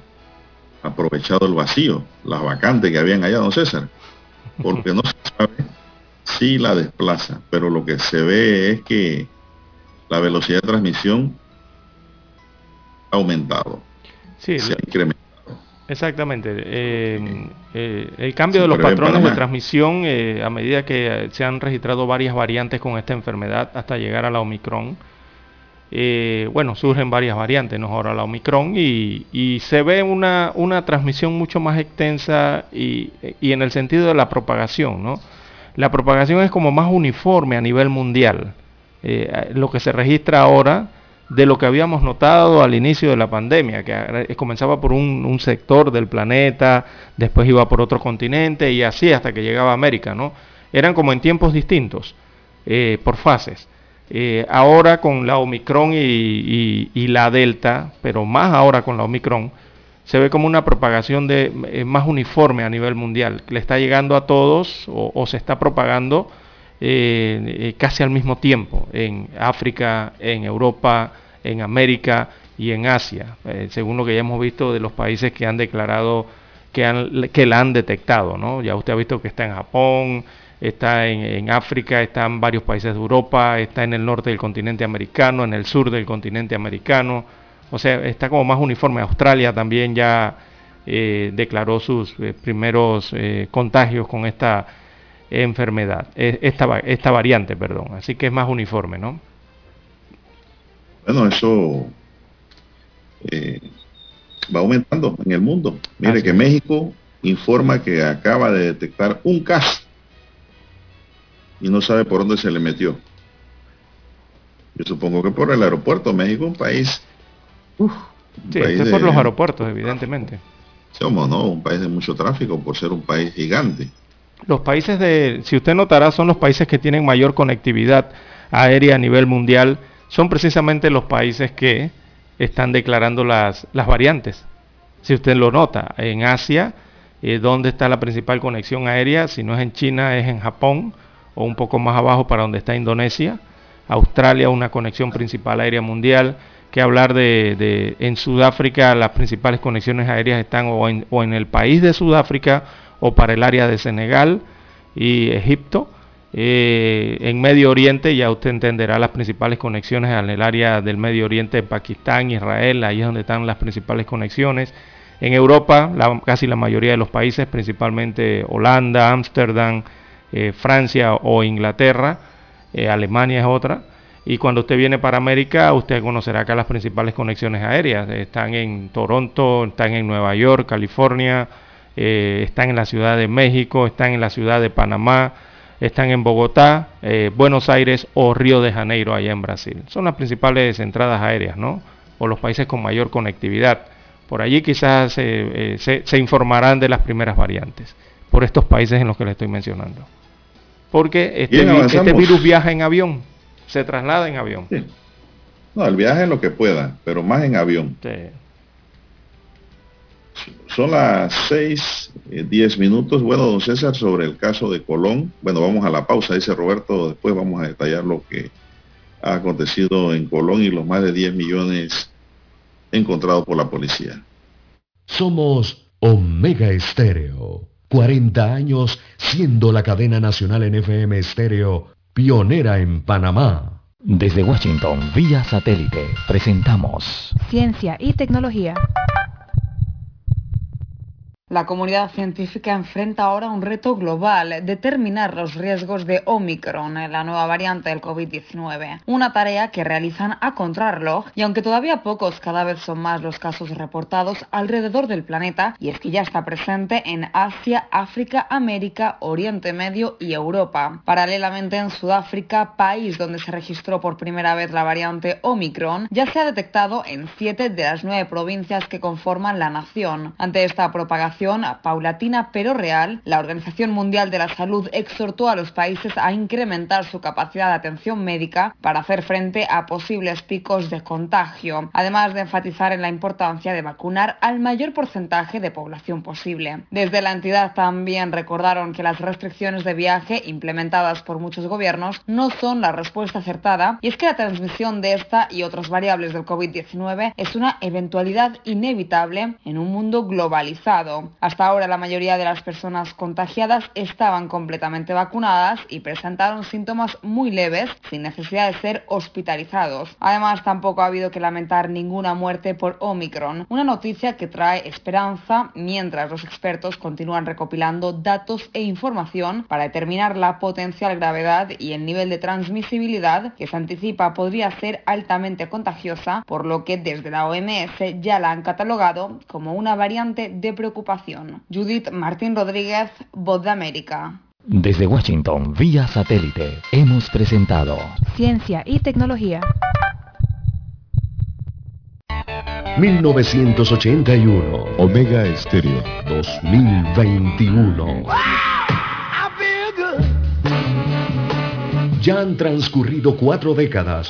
[SPEAKER 2] aprovechado el vacío, las vacantes que habían allá, don César, porque no se sabe si la desplaza, pero lo que se ve es que la velocidad de transmisión ha aumentado,
[SPEAKER 3] sí, se ha incrementado. Exactamente. Eh, eh, el cambio de los patrones de transmisión eh, a medida que se han registrado varias variantes con esta enfermedad hasta llegar a la Omicron bueno, surgen varias variantes, ¿no? Ahora la Omicron y, se ve una, una, transmisión mucho más extensa y, en el sentido de la propagación, ¿no? La propagación es como más uniforme a nivel mundial. Eh, lo que se registra ahora de lo que habíamos notado al inicio de la pandemia, que comenzaba por un, sector del planeta, después iba por otro continente y así hasta que llegaba a América, ¿no? Eran como en tiempos distintos, eh, por fases. Eh, ahora con la Omicron y, la Delta, pero más ahora con la Omicron, se ve como una propagación de, eh, más uniforme a nivel mundial. Le está llegando a todos o, se está propagando eh, casi al mismo tiempo en África, en Europa, en América y en Asia, según lo que ya hemos visto de los países que han declarado que, han, que la han detectado. ¿no? Ya usted ha visto que está en Japón, está en, África, está en varios países de Europa, está en el norte del continente americano, en el sur del continente americano, o sea, está como más uniforme. Australia también ya eh, declaró sus eh, primeros eh, contagios con esta enfermedad, esta, esta variante, perdón, así que es más uniforme, ¿no?
[SPEAKER 2] Bueno, eso eh, va aumentando en el mundo. Mire que México informa que acaba de detectar un caso y no sabe por dónde se le metió. Yo supongo que por el aeropuerto. México un país...
[SPEAKER 3] sí, es por los aeropuertos, evidentemente.
[SPEAKER 2] Somos, ¿no? Un país de mucho tráfico por ser un país gigante.
[SPEAKER 3] Los países de, si usted notará, son los países que tienen mayor conectividad aérea a nivel mundial. Son precisamente los países que están declarando las, variantes. Si usted lo nota, en Asia, eh, ¿dónde está la principal conexión aérea? Si no es en China, es en Japón o un poco más abajo para donde está Indonesia. Australia, una conexión principal aérea mundial. Que hablar de, en Sudáfrica, las principales conexiones aéreas están o en, o en el país de Sudáfrica o para el área de Senegal y Egipto. Eh, en Medio Oriente ya usted entenderá las principales conexiones en el área del Medio Oriente, Pakistán, Israel, ahí es donde están las principales conexiones. En Europa, casi la mayoría de los países, principalmente Holanda, Ámsterdam, eh, Francia o Inglaterra, eh, Alemania es otra. Y cuando usted viene para América, usted conocerá acá las principales conexiones aéreas. Están en Toronto, están en Nueva York, California, están en la Ciudad de México, están en la Ciudad de Panamá, están en Bogotá, eh, Buenos Aires o Río de Janeiro, allá en Brasil. Son las principales entradas aéreas, ¿no? O los países con mayor conectividad. Por allí quizás eh, se, informarán de las primeras variantes, por estos países en los que le estoy mencionando. Porque este, este virus viaja en avión, se traslada en avión.
[SPEAKER 2] No, el viaje es lo que pueda, pero más en avión. Sí. Son las seis, eh, diez minutos. Bueno, don César, sobre el caso de Colón. Bueno, vamos a la pausa, dice Roberto. Después vamos a detallar lo que ha acontecido en Colón y los más de 10 millones encontrados por la policía.
[SPEAKER 6] Somos Omega Estéreo. 40 años siendo la cadena nacional en FM Estéreo, pionera en Panamá.
[SPEAKER 1] Desde Washington, vía satélite, presentamos
[SPEAKER 7] Ciencia y Tecnología.
[SPEAKER 8] La comunidad científica enfrenta ahora un reto global, determinar los riesgos de Omicron, la nueva variante del COVID-19. Una tarea que realizan a contrarreloj y aunque todavía pocos, cada vez son más los casos reportados alrededor del planeta y es que ya está presente en Asia, África, América, Oriente Medio y Europa. Paralelamente en Sudáfrica, país donde se registró por primera vez la variante Omicron, ya se ha detectado en siete de las nueve provincias que conforman la nación. Ante esta propagación, paulatina pero real, la Organización Mundial de la Salud exhortó a los países a incrementar su capacidad de atención médica para hacer frente a posibles picos de contagio, además de enfatizar en la importancia de vacunar al mayor porcentaje de población posible. Desde la entidad también recordaron que las restricciones de viaje implementadas por muchos gobiernos no son la respuesta acertada y es que la transmisión de esta y otras variables del COVID-19 es una eventualidad inevitable en un mundo globalizado. Hasta ahora la mayoría de las personas contagiadas estaban completamente vacunadas y presentaron síntomas muy leves sin necesidad de ser hospitalizados. Además, tampoco ha habido que lamentar ninguna muerte por Omicron, una noticia que trae esperanza mientras los expertos continúan recopilando datos e información para determinar la potencial gravedad y el nivel de transmisibilidad que se anticipa podría ser altamente contagiosa, por lo que desde la OMS ya la han catalogado como una variante de preocupación Judith Martín Rodríguez, Voz de América.
[SPEAKER 1] Desde Washington, vía satélite, hemos presentado
[SPEAKER 7] Ciencia y Tecnología.
[SPEAKER 6] 1981.
[SPEAKER 9] Omega Estéreo
[SPEAKER 6] 2021. Ya han transcurrido cuatro décadas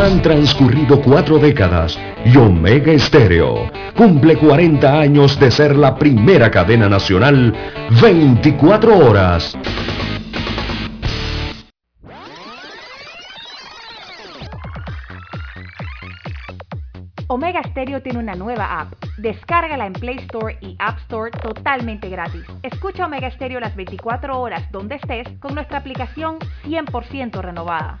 [SPEAKER 6] Han transcurrido cuatro décadas y Omega Estéreo cumple 40 años de ser la primera cadena nacional 24 horas.
[SPEAKER 7] Omega Stereo tiene una nueva app. Descárgala en Play Store y App Store totalmente gratis. Escucha Omega Stereo las 24 horas donde estés con nuestra aplicación 100% renovada.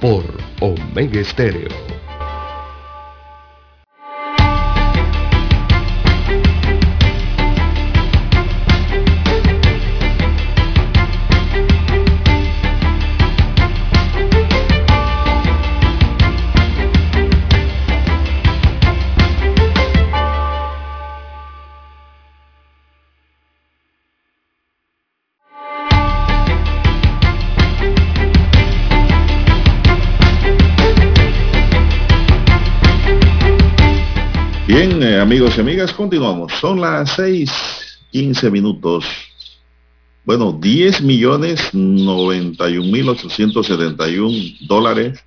[SPEAKER 6] por Omega Estéreo.
[SPEAKER 2] Amigos y amigas, continuamos. Son las 6:15 minutos. Bueno, 10 millones 91 mil 871 dólares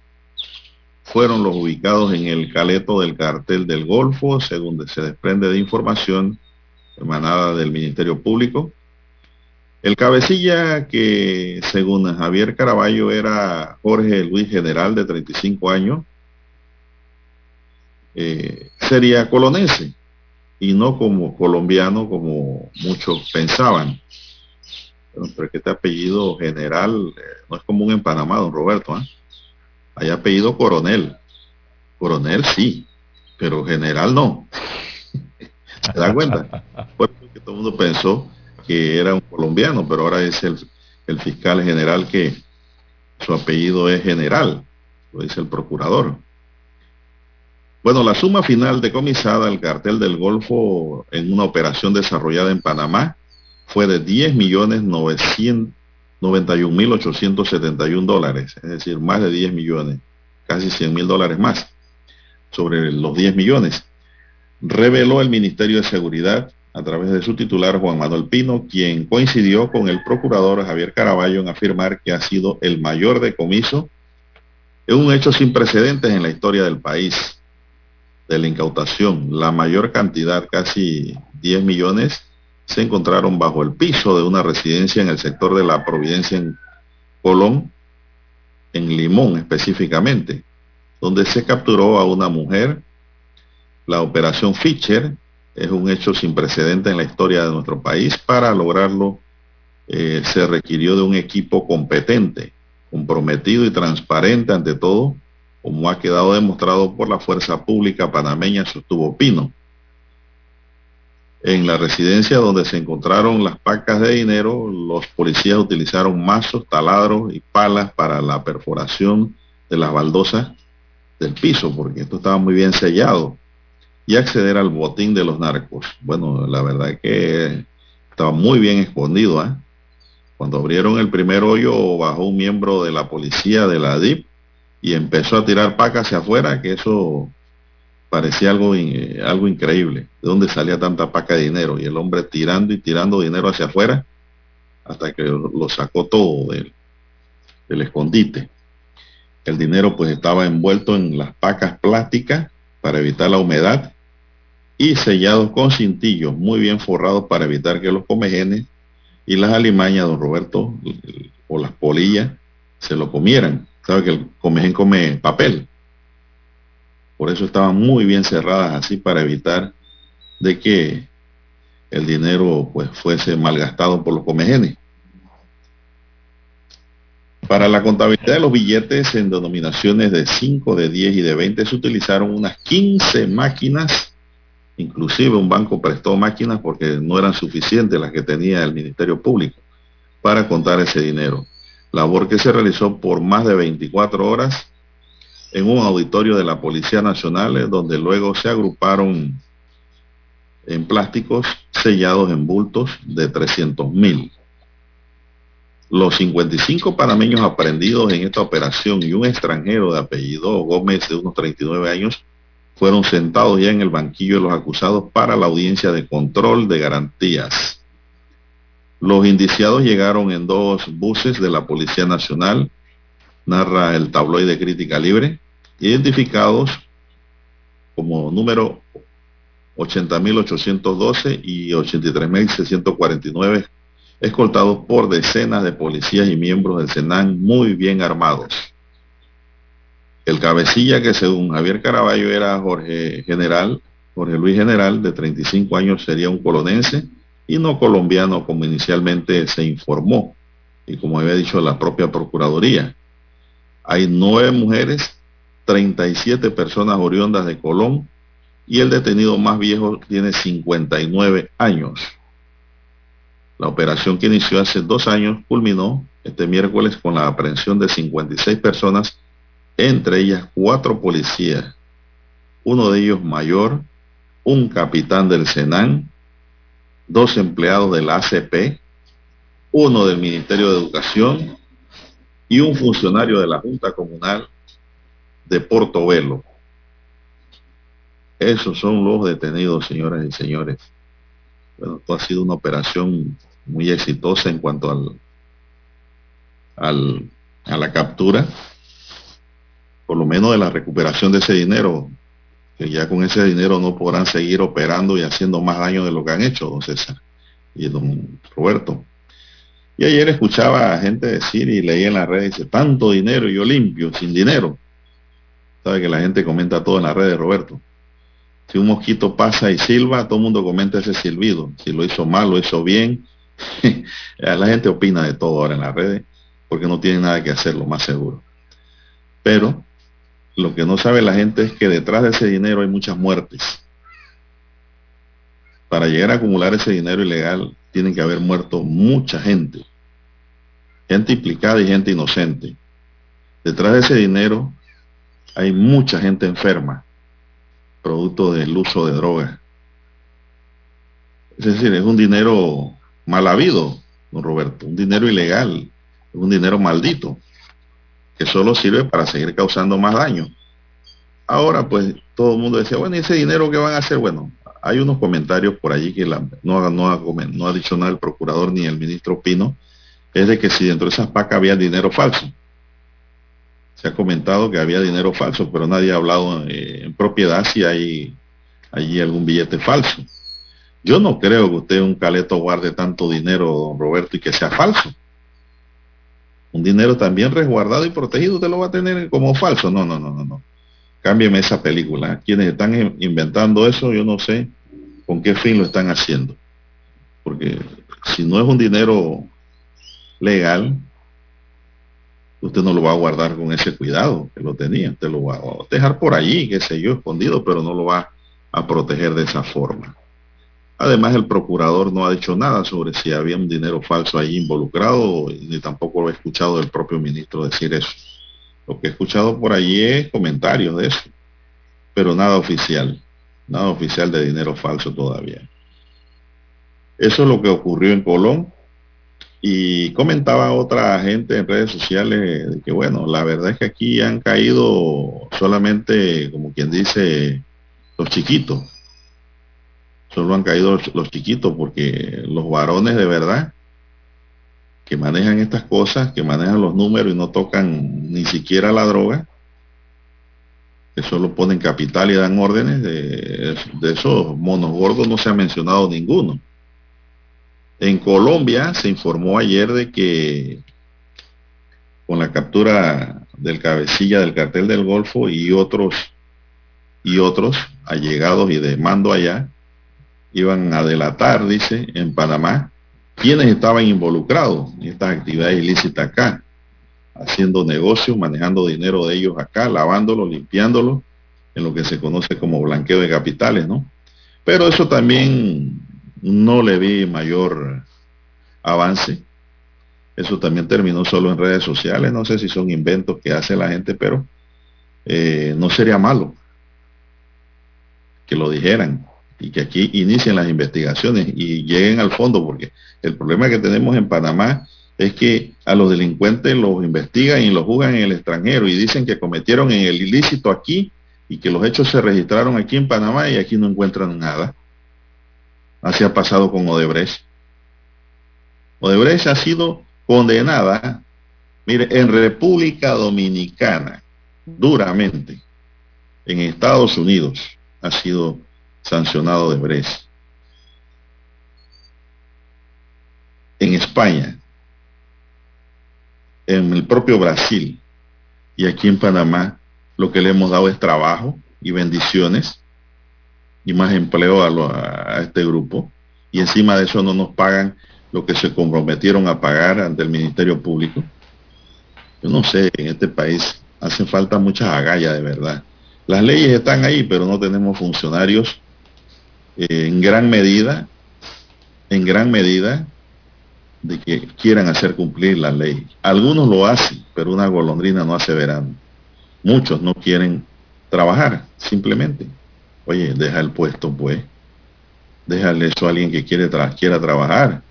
[SPEAKER 2] fueron los ubicados en el caleto del cartel del Golfo, según se desprende de información emanada del Ministerio Público. El cabecilla que, según Javier Caraballo, era Jorge Luis General, de 35 años, eh, sería colonense y no como colombiano como muchos pensaban. pero que este apellido general eh, no es común en Panamá, don Roberto. ¿eh? Hay apellido coronel. Coronel sí, pero general no. ¿Se da cuenta? Porque todo el mundo pensó que era un colombiano, pero ahora es el, el fiscal general que su apellido es general, lo dice el procurador. Bueno, la suma final decomisada al cartel del Golfo en una operación desarrollada en Panamá fue de 10 millones 991 mil 871 dólares, es decir, más de 10 millones, casi 100 mil dólares más sobre los 10 millones. Reveló el Ministerio de Seguridad a través de su titular Juan Manuel Pino, quien coincidió con el procurador Javier Caraballo en afirmar que ha sido el mayor decomiso en un hecho sin precedentes en la historia del país de la incautación. La mayor cantidad, casi 10 millones, se encontraron bajo el piso de una residencia en el sector de la Providencia en Colón, en Limón específicamente, donde se capturó a una mujer. La operación Fischer es un hecho sin precedente en la historia de nuestro país. Para lograrlo eh, se requirió de un equipo competente, comprometido y transparente ante todo, como ha quedado demostrado por la fuerza pública panameña, sostuvo Pino. En la residencia donde se encontraron las pacas de dinero, los policías utilizaron mazos, taladros y palas para la perforación de las baldosas del piso, porque esto estaba muy bien sellado, y acceder al botín de los narcos. Bueno, la verdad es que estaba muy bien escondido. ¿eh? Cuando abrieron el primer hoyo, bajó un miembro de la policía de la DIP y empezó a tirar pacas hacia afuera, que eso parecía algo, algo increíble. ¿De dónde salía tanta paca de dinero? Y el hombre tirando y tirando dinero hacia afuera hasta que lo sacó todo del, del escondite. El dinero pues estaba envuelto en las pacas plásticas para evitar la humedad y sellados con cintillos muy bien forrados para evitar que los comejenes y las alimañas, don Roberto, o las polillas, se lo comieran. Sabe que el comején come papel. Por eso estaban muy bien cerradas así para evitar de que el dinero pues fuese malgastado por los comejenes. Para la contabilidad de los billetes en denominaciones de 5, de 10 y de 20 se utilizaron unas 15 máquinas, inclusive un banco prestó máquinas porque no eran suficientes las que tenía el Ministerio Público para contar ese dinero labor que se realizó por más de 24 horas en un auditorio de la Policía Nacional, eh, donde luego se agruparon en plásticos sellados en bultos de 300 mil. Los 55 panameños aprendidos en esta operación y un extranjero de apellido Gómez de unos 39 años fueron sentados ya en el banquillo de los acusados para la audiencia de control de garantías. Los indiciados llegaron en dos buses de la Policía Nacional, narra el tabloide Crítica Libre, identificados como número 80.812 y 83.649, escoltados por decenas de policías y miembros del Senan muy bien armados. El cabecilla que según Javier Caraballo era Jorge General, Jorge Luis General, de 35 años, sería un colonense y no colombiano como inicialmente se informó y como había dicho la propia Procuraduría. Hay nueve mujeres, 37 personas oriundas de Colón y el detenido más viejo tiene 59 años. La operación que inició hace dos años culminó este miércoles con la aprehensión de 56 personas entre ellas cuatro policías, uno de ellos mayor, un capitán del Senan, dos empleados del ACP, uno del Ministerio de Educación y un funcionario de la Junta Comunal de Portobelo. Esos son los detenidos, señoras y señores. Bueno, esto ha sido una operación muy exitosa en cuanto al, al a la captura por lo menos de la recuperación de ese dinero, que ya con ese dinero no podrán seguir operando y haciendo más daño de lo que han hecho, don César y don Roberto. Y ayer escuchaba a gente decir y leía en las redes, dice, tanto dinero y yo limpio, sin dinero. Sabe que la gente comenta todo en las redes, Roberto. Si un mosquito pasa y silba, todo el mundo comenta ese silbido. Si lo hizo mal, lo hizo bien. la gente opina de todo ahora en las redes, porque no tiene nada que hacer, lo más seguro. Pero lo que no sabe la gente es que detrás de ese dinero hay muchas muertes. Para llegar a acumular ese dinero ilegal, tienen que haber muerto mucha gente. Gente implicada y gente inocente. Detrás de ese dinero hay mucha gente enferma, producto del uso de drogas. Es decir, es un dinero mal habido, don Roberto, un dinero ilegal, un dinero maldito que solo sirve para seguir causando más daño. Ahora, pues, todo el mundo decía, bueno, ¿y ese dinero qué van a hacer? Bueno, hay unos comentarios por allí que la, no, no, ha, no ha dicho nada el procurador ni el ministro Pino, es de que si dentro de esas pacas había dinero falso. Se ha comentado que había dinero falso, pero nadie ha hablado eh, en propiedad si hay allí algún billete falso. Yo no creo que usted un caleto guarde tanto dinero, don Roberto, y que sea falso un dinero también resguardado y protegido, usted lo va a tener como falso. No, no, no, no, no. Cámbiame esa película. Quienes están inventando eso, yo no sé con qué fin lo están haciendo. Porque si no es un dinero legal, usted no lo va a guardar con ese cuidado que lo tenía. Usted lo va a dejar por allí, qué sé yo, escondido, pero no lo va a proteger de esa forma. Además, el procurador no ha dicho nada sobre si había un dinero falso ahí involucrado, ni tampoco lo he escuchado del propio ministro decir eso. Lo que he escuchado por allí es comentarios de eso, pero nada oficial, nada oficial de dinero falso todavía. Eso es lo que ocurrió en Colón. Y comentaba otra gente en redes sociales que, bueno, la verdad es que aquí han caído solamente, como quien dice, los chiquitos solo han caído los, chiquitos porque los varones de verdad que manejan estas cosas, que manejan los números y no tocan ni siquiera la droga, que solo ponen capital y dan órdenes, de, de, esos monos gordos no se ha mencionado ninguno. En Colombia se informó ayer de que con la captura del cabecilla del cartel del Golfo y otros y otros allegados y de mando allá, iban a delatar, dice, en Panamá, quienes estaban involucrados en estas actividades ilícitas acá, haciendo negocios, manejando dinero de ellos acá, lavándolo, limpiándolo, en lo que se conoce como blanqueo de capitales, ¿no? Pero eso también no le vi mayor avance. Eso también terminó solo en redes sociales. No sé si son inventos que hace la gente, pero eh, no sería malo que lo dijeran y que aquí inicien las investigaciones y lleguen al fondo, porque el problema que tenemos en Panamá es que a los delincuentes los investigan y los juzgan en el extranjero y dicen que cometieron el ilícito aquí y que los hechos se registraron aquí en Panamá y aquí no encuentran nada. Así ha pasado con Odebrecht. Odebrecht ha sido condenada, mire, en República Dominicana, duramente. En Estados Unidos ha sido sancionado Odebrecht. En España, en el propio Brasil y aquí en Panamá, lo que le hemos dado es trabajo y bendiciones y más empleo a, a este grupo. Y encima de eso no nos pagan lo que se comprometieron a pagar ante el Ministerio Público. Yo no sé, en este país hacen falta muchas agallas de verdad. Las leyes están ahí, pero no tenemos funcionarios en gran medida, en gran medida, de que quieran hacer cumplir la ley. Algunos lo hacen, pero una golondrina no hace verano. Muchos no quieren trabajar, simplemente. Oye, deja el puesto, pues. Déjale eso a alguien que quiera trabajar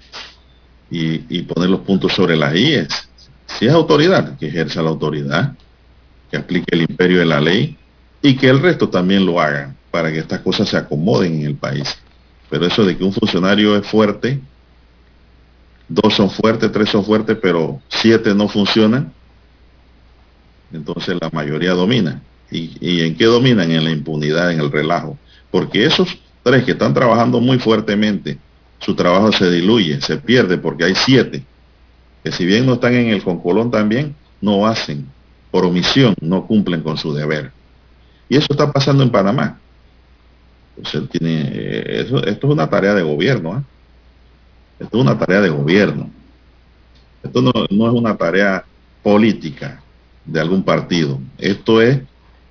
[SPEAKER 2] y, poner los puntos sobre las IES. Si es autoridad, que ejerza la autoridad, que aplique el imperio de la ley y que el resto también lo haga para que estas cosas se acomoden en el país. Pero eso de que un funcionario es fuerte, dos son fuertes, tres son fuertes, pero siete no funcionan, entonces la mayoría domina. ¿Y, ¿Y, en qué dominan? En la impunidad, en el relajo. Porque esos tres que están trabajando muy fuertemente su trabajo se diluye, se pierde porque hay siete que si bien no están en el concolón también, no hacen, por omisión, no cumplen con su deber. Y eso está pasando en Panamá. Eh, esto es una tarea de gobierno. ¿eh? Esto es una tarea de gobierno. Esto no, no es una tarea política de algún partido. Esto es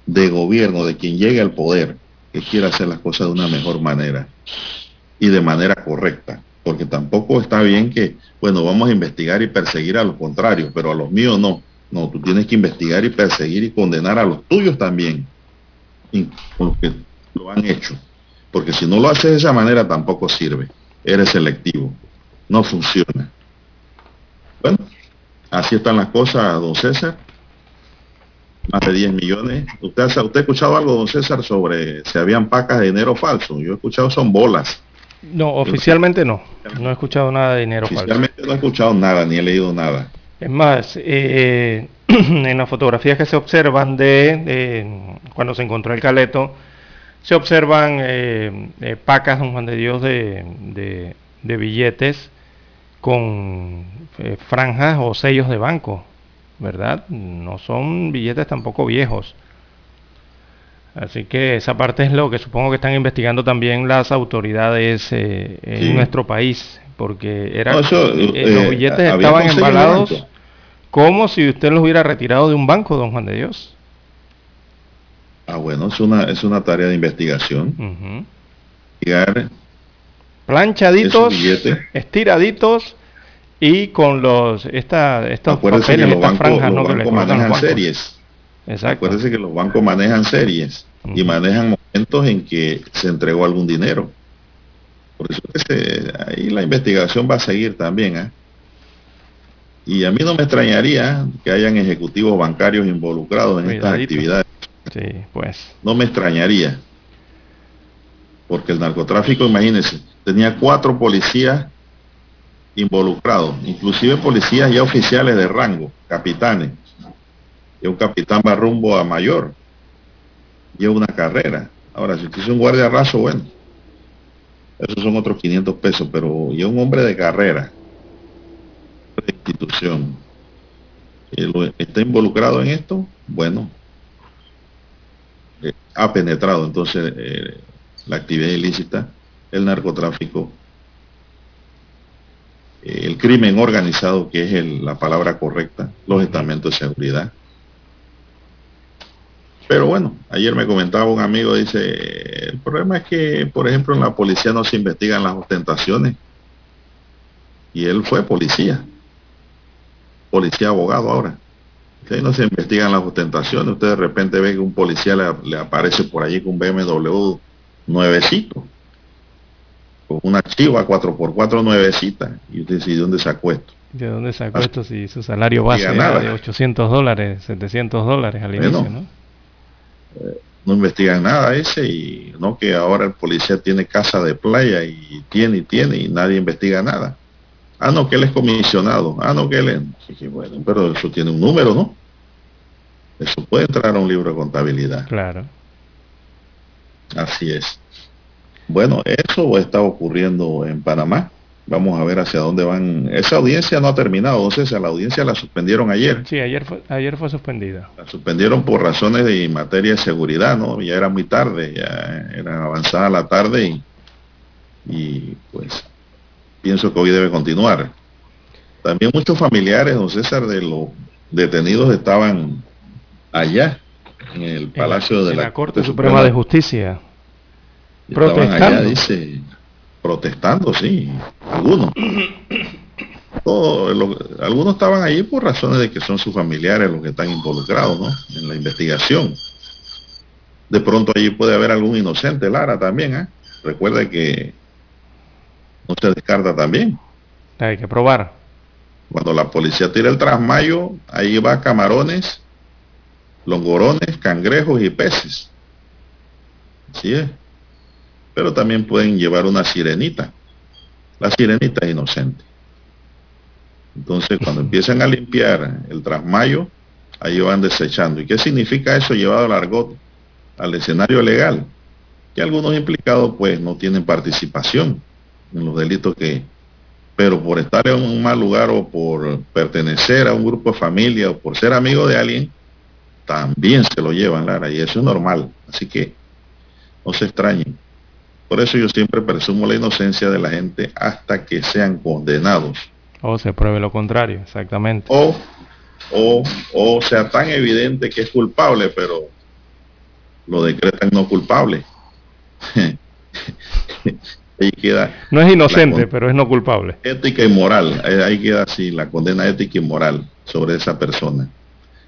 [SPEAKER 2] de gobierno, de quien llegue al poder, que quiera hacer las cosas de una mejor manera y de manera correcta, porque tampoco está bien que, bueno, vamos a investigar y perseguir a los contrarios, pero a los míos no. No, tú tienes que investigar y perseguir y condenar a los tuyos también, porque lo han hecho. Porque si no lo haces de esa manera tampoco sirve. Eres selectivo. No funciona. Bueno, así están las cosas, don César. Más de 10 millones. ¿Usted, ¿Usted ha escuchado algo, don César, sobre si habían pacas de dinero falso? Yo he escuchado son bolas.
[SPEAKER 3] No, oficialmente no. No he escuchado nada de dinero
[SPEAKER 2] oficialmente no he escuchado nada, ni he leído nada.
[SPEAKER 3] Es más, eh, en las fotografías que se observan de, cuando se encontró el caleto, se observan eh, eh, pacas, don Juan de Dios, de, de billetes con franjas o sellos de banco, ¿verdad? No son billetes tampoco viejos. Así que esa parte es lo que supongo que están investigando también las autoridades eh, en nuestro país, porque era, eh, eh, los billetes estaban embalados como si usted los hubiera retirado de un banco, don Juan de Dios.
[SPEAKER 2] Ah, bueno, es una, es una tarea de investigación.
[SPEAKER 3] Planchaditos, estiraditos y con los esta, estos papeles,
[SPEAKER 2] estas franjas ¿no? que manejan series. Acuérdense que los bancos manejan series y manejan momentos en que se entregó algún dinero. Por eso que ahí la investigación va a seguir también. ¿eh? Y a mí no me extrañaría que hayan ejecutivos bancarios involucrados en estas actividades.
[SPEAKER 3] Sí, pues.
[SPEAKER 2] No me extrañaría. Porque el narcotráfico, imagínense, tenía cuatro policías involucrados, inclusive policías ya oficiales de rango, capitanes y un capitán va rumbo a mayor. Lleva una carrera. Ahora, si usted es un guardia raso, bueno, esos son otros 500 pesos, pero y un hombre de carrera, de institución, está involucrado en esto, bueno, ha penetrado entonces eh, la actividad ilícita, el narcotráfico, eh, el crimen organizado, que es la palabra correcta, los estamentos de seguridad, pero bueno, ayer me comentaba un amigo, dice, el problema es que, por ejemplo, en la policía no se investigan las ostentaciones. Y él fue policía, policía abogado ahora. No se investigan las ostentaciones. Usted de repente ve que un policía le, aparece por allí con un BMW nuevecito, con una chiva 4x4 nuevecita. Y usted dice, ¿de dónde sacó esto?
[SPEAKER 3] ¿De dónde sacó esto si su salario base era de 800 dólares, 700 dólares al inicio, ¿no?
[SPEAKER 2] no investigan nada ese y no que ahora el policía tiene casa de playa y tiene y tiene y nadie investiga nada. Ah, no, que él es comisionado. Ah, no, que él es... bueno, pero eso tiene un número, ¿no? Eso puede entrar a un libro de contabilidad.
[SPEAKER 3] Claro.
[SPEAKER 2] Así es. Bueno, eso está ocurriendo en Panamá. Vamos a ver hacia dónde van. Esa audiencia no ha terminado, entonces a la audiencia la suspendieron ayer.
[SPEAKER 3] Sí, ayer fue, ayer fue suspendida.
[SPEAKER 2] La suspendieron por razones de materia de seguridad, ¿no? Ya era muy tarde, ya era avanzada la tarde y, y pues pienso que hoy debe continuar. También muchos familiares, don César, de los detenidos estaban allá, en el Palacio de
[SPEAKER 3] la, Corte Suprema, de Justicia.
[SPEAKER 2] Protestando. Allá, dice, protestando, sí, algunos. algunos estaban allí por razones de que son sus familiares los que están involucrados ¿no? en la investigación. De pronto allí puede haber algún inocente, Lara, también. ¿eh? Recuerda que no se descarta también.
[SPEAKER 3] Hay que probar.
[SPEAKER 2] Cuando la policía tira el trasmayo, ahí va camarones, longorones, cangrejos y peces. Así es. Pero también pueden llevar una sirenita. La sirenita es inocente. Entonces, cuando empiezan a limpiar el trasmayo, ahí van desechando. ¿Y qué significa eso llevado al argot, al escenario legal? Que algunos implicados pues no tienen participación en los delitos que... Pero por estar en un mal lugar o por pertenecer a un grupo de familia o por ser amigo de alguien, también se lo llevan, Lara, y eso es normal. Así que no se extrañen. Por eso yo siempre presumo la inocencia de la gente hasta que sean condenados.
[SPEAKER 3] O se pruebe lo contrario, exactamente.
[SPEAKER 2] O, o, o sea tan evidente que es culpable, pero lo decretan no culpable.
[SPEAKER 3] ahí queda no es inocente, pero es no culpable.
[SPEAKER 2] Ética y moral, ahí queda así la condena ética y moral sobre esa persona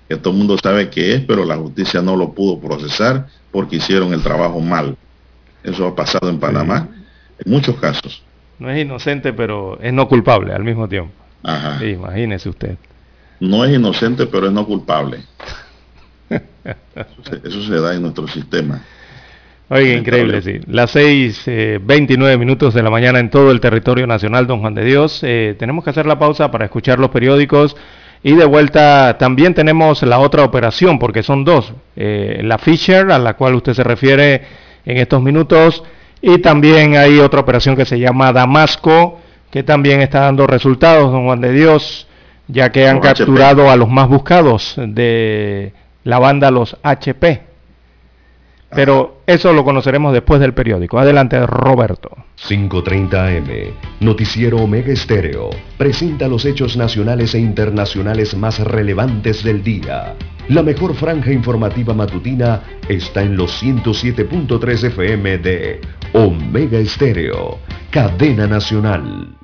[SPEAKER 2] que todo el mundo sabe que es, pero la justicia no lo pudo procesar porque hicieron el trabajo mal. Eso ha pasado en Panamá en muchos casos.
[SPEAKER 3] No es inocente, pero es no culpable al mismo tiempo. Ajá. imagínese usted.
[SPEAKER 2] No es inocente, pero es no culpable. eso, se, da en nuestro sistema.
[SPEAKER 3] Oiga, increíble, sí. Las 6, 29 eh, minutos de la mañana en todo el territorio nacional, don Juan de Dios. Eh, tenemos que hacer la pausa para escuchar los periódicos y de vuelta también tenemos la otra operación, porque son dos. Eh, la Fisher, a la cual usted se refiere en estos minutos, y también hay otra operación que se llama Damasco, que también está dando resultados, don Juan de Dios, ya que han capturado a los más buscados de la banda, los HP. Pero eso lo conoceremos después del periódico. Adelante, Roberto.
[SPEAKER 6] 5.30 AM, Noticiero Omega Estéreo, presenta los hechos nacionales e internacionales más relevantes del día. La mejor franja informativa matutina está en los 107.3 FM de Omega Estéreo, cadena nacional.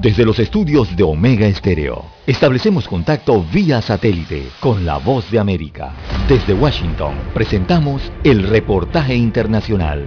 [SPEAKER 6] Desde los estudios de Omega Estéreo, establecemos contacto vía satélite con la voz de América. Desde Washington, presentamos el reportaje internacional.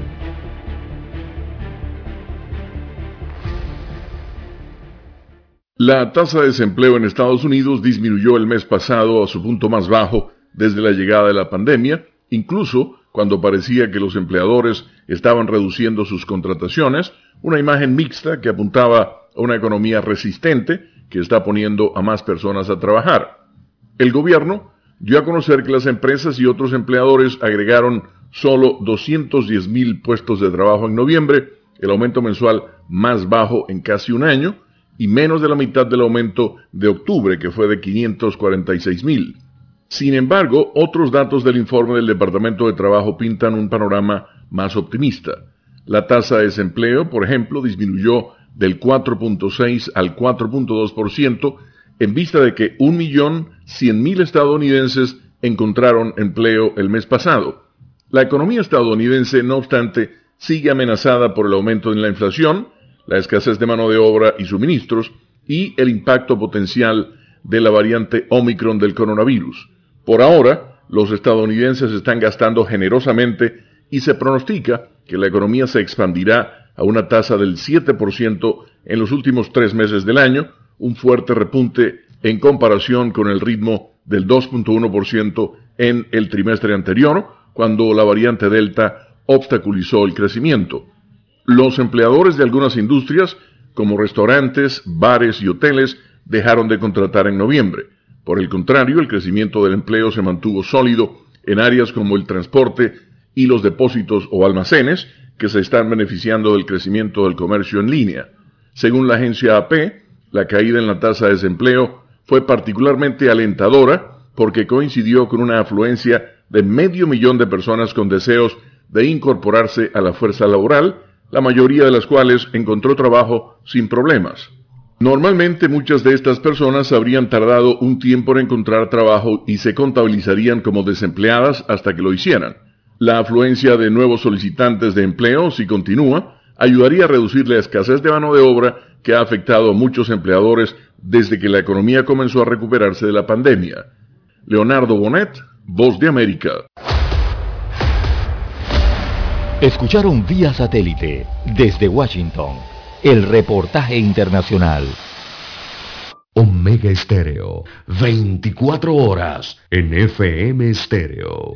[SPEAKER 9] La tasa de desempleo en Estados Unidos disminuyó el mes pasado a su punto más bajo desde la llegada de la pandemia, incluso cuando parecía que los empleadores estaban reduciendo sus contrataciones, una imagen mixta que apuntaba una economía resistente que está poniendo a más personas a trabajar. El gobierno dio a conocer que las empresas y otros empleadores agregaron solo 210 mil puestos de trabajo en noviembre, el aumento mensual más bajo en casi un año y menos de la mitad del aumento de octubre, que fue de 546 mil. Sin embargo, otros datos del informe del Departamento de Trabajo pintan un panorama más optimista. La tasa de desempleo, por ejemplo, disminuyó del 4.6 al 4.2% en vista de que 1.100.000 estadounidenses encontraron empleo el mes pasado. La economía estadounidense, no obstante, sigue amenazada por el aumento en la inflación, la escasez de mano de obra y suministros y el impacto potencial de la variante Omicron del coronavirus. Por ahora, los estadounidenses están gastando generosamente y se pronostica que la economía se expandirá a una tasa del 7% en los últimos tres meses del año, un fuerte repunte en comparación con el ritmo del 2.1% en el trimestre anterior, cuando la variante Delta obstaculizó el crecimiento. Los empleadores de algunas industrias, como restaurantes, bares y hoteles, dejaron de contratar en noviembre. Por el contrario, el crecimiento del empleo se mantuvo sólido en áreas como el transporte y los depósitos o almacenes, que se están beneficiando del crecimiento del comercio en línea. Según la agencia AP, la caída en la tasa de desempleo fue particularmente alentadora porque coincidió con una afluencia de medio millón de personas con deseos de incorporarse a la fuerza laboral, la mayoría de las cuales encontró trabajo sin problemas. Normalmente muchas de estas personas habrían tardado un tiempo en encontrar trabajo y se contabilizarían como desempleadas hasta que lo hicieran. La afluencia de nuevos solicitantes de empleo, si continúa, ayudaría a reducir la escasez de mano de obra que ha afectado a muchos empleadores desde que la economía comenzó a recuperarse de la pandemia. Leonardo Bonet, Voz de América.
[SPEAKER 1] Escucharon vía satélite desde Washington el reportaje internacional.
[SPEAKER 6] Omega Estéreo, 24 horas en FM Estéreo.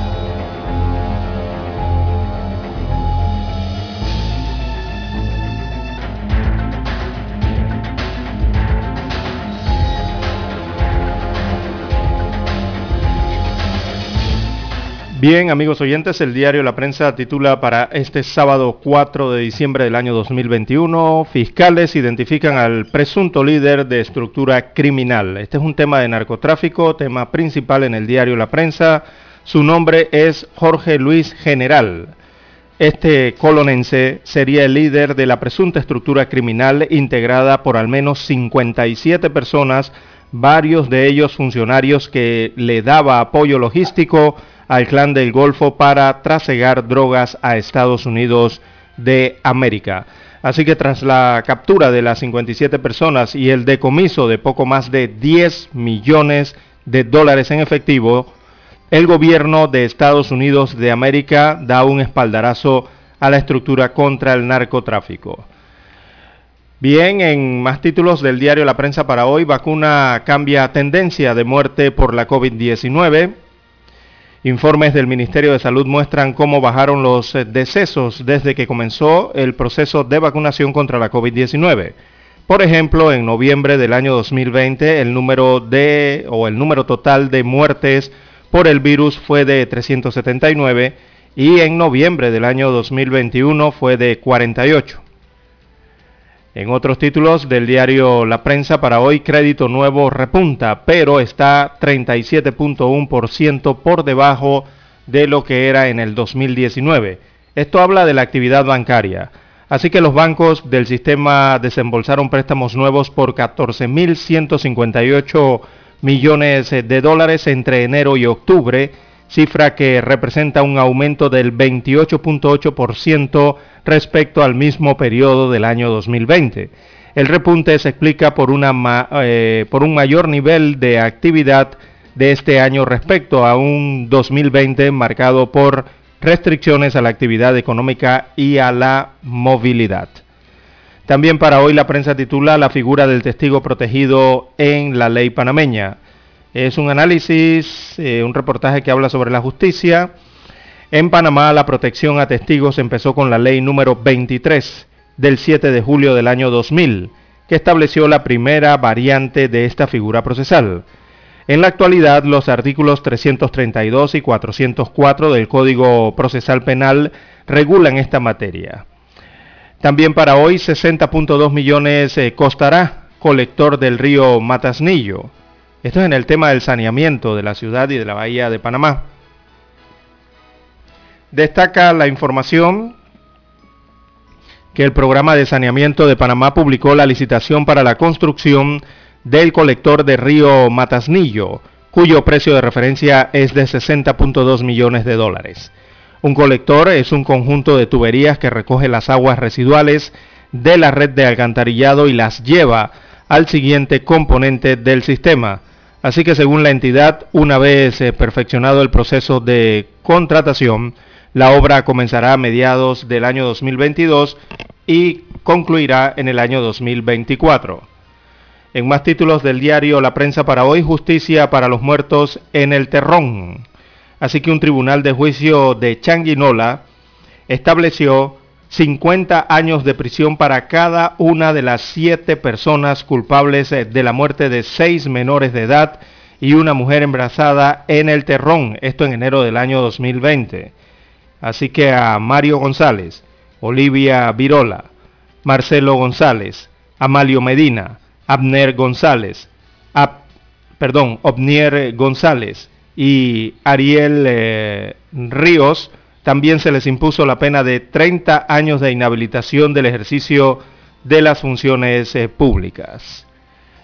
[SPEAKER 3] Bien, amigos oyentes, el diario La Prensa titula para este sábado 4 de diciembre del año 2021, fiscales identifican al presunto líder de estructura criminal. Este es un tema de narcotráfico, tema principal en el diario La Prensa. Su nombre es Jorge Luis General. Este colonense sería el líder de la presunta estructura criminal integrada por al menos 57 personas, varios de ellos funcionarios que le daba apoyo logístico al clan del Golfo para trasegar drogas a Estados Unidos de América. Así que tras la captura de las 57 personas y el decomiso de poco más de 10 millones de dólares en efectivo, el gobierno de Estados Unidos de América da un espaldarazo a la estructura contra el narcotráfico. Bien, en más títulos del diario La Prensa para hoy, vacuna cambia tendencia de muerte por la COVID-19. Informes del Ministerio de Salud muestran cómo bajaron los eh, decesos desde que comenzó el proceso de vacunación contra la COVID-19. Por ejemplo, en noviembre del año 2020 el número de o el número total de muertes por el virus fue de 379 y en noviembre del año 2021 fue de 48. En otros títulos del diario La Prensa para hoy, crédito nuevo repunta, pero está 37.1% por debajo de lo que era en el 2019. Esto habla de la actividad bancaria. Así que los bancos del sistema desembolsaron préstamos nuevos por 14.158 millones de dólares entre enero y octubre cifra que representa un aumento del 28.8% respecto al mismo periodo del año 2020. El repunte se explica por, eh, por un mayor nivel de actividad de este año respecto a un 2020 marcado por restricciones a la actividad económica y a la movilidad. También para hoy la prensa titula La figura del testigo protegido en la ley panameña. Es un análisis, eh, un reportaje que habla sobre la justicia. En Panamá la protección a testigos empezó con la ley número 23 del 7 de julio del año 2000, que estableció la primera variante de esta figura procesal. En la actualidad, los artículos 332 y 404 del Código Procesal Penal regulan esta materia. También para hoy 60.2 millones eh, costará colector del río Matasnillo. Esto es en el tema del saneamiento de la ciudad y de la bahía de Panamá. Destaca la información que el programa de saneamiento de Panamá publicó la licitación para la construcción del colector de río Matasnillo, cuyo precio de referencia es de 60.2 millones de dólares. Un colector es un conjunto de tuberías que recoge las aguas residuales de la red de alcantarillado y las lleva al siguiente componente del sistema. Así que según la entidad, una vez eh, perfeccionado el proceso de contratación, la obra comenzará a mediados del año 2022 y concluirá en el año 2024. En más títulos del diario La Prensa para hoy, justicia para los muertos en el Terrón. Así que un tribunal de juicio de Changuinola estableció 50 años de prisión para cada una de las siete personas culpables de la muerte de seis menores de edad y una mujer embarazada en el Terrón, esto en enero del año 2020. Así que a Mario González, Olivia Virola, Marcelo González, Amalio Medina, Abner González, perdón, Obnier González y Ariel eh, Ríos, también se les impuso la pena de 30 años de inhabilitación del ejercicio de las funciones eh, públicas.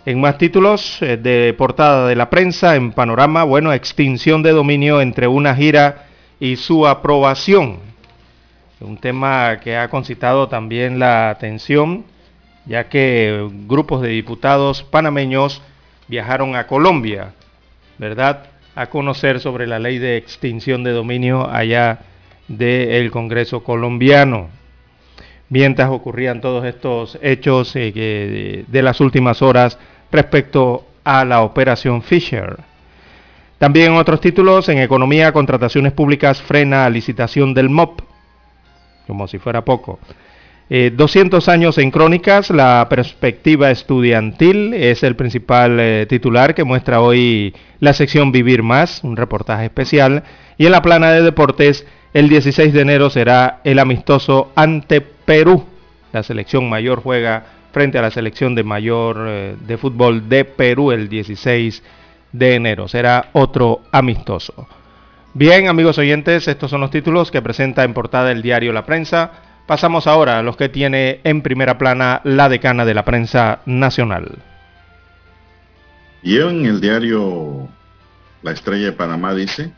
[SPEAKER 3] En más títulos eh, de portada de la prensa, en panorama, bueno, extinción de dominio entre una gira y su aprobación. Un tema que ha concitado también la atención, ya que grupos de diputados panameños viajaron a Colombia, ¿verdad? A conocer sobre la ley de extinción de dominio allá del Congreso colombiano. Mientras ocurrían todos estos hechos eh, de las últimas horas respecto a la operación Fisher. También otros títulos, en economía, contrataciones públicas frena licitación del MOP, como si fuera poco. 200 eh, años en crónicas, la perspectiva estudiantil es el principal eh, titular que muestra hoy la sección Vivir Más, un reportaje especial. Y en la plana de deportes, el 16 de enero será el amistoso ante Perú. La selección mayor juega frente a la selección de mayor eh, de fútbol de Perú el 16 de enero. Será otro amistoso. Bien, amigos oyentes, estos son los títulos que presenta en portada el diario La Prensa. Pasamos ahora a los que tiene en primera plana la decana de la prensa nacional.
[SPEAKER 2] Y en el diario La Estrella de Panamá dice,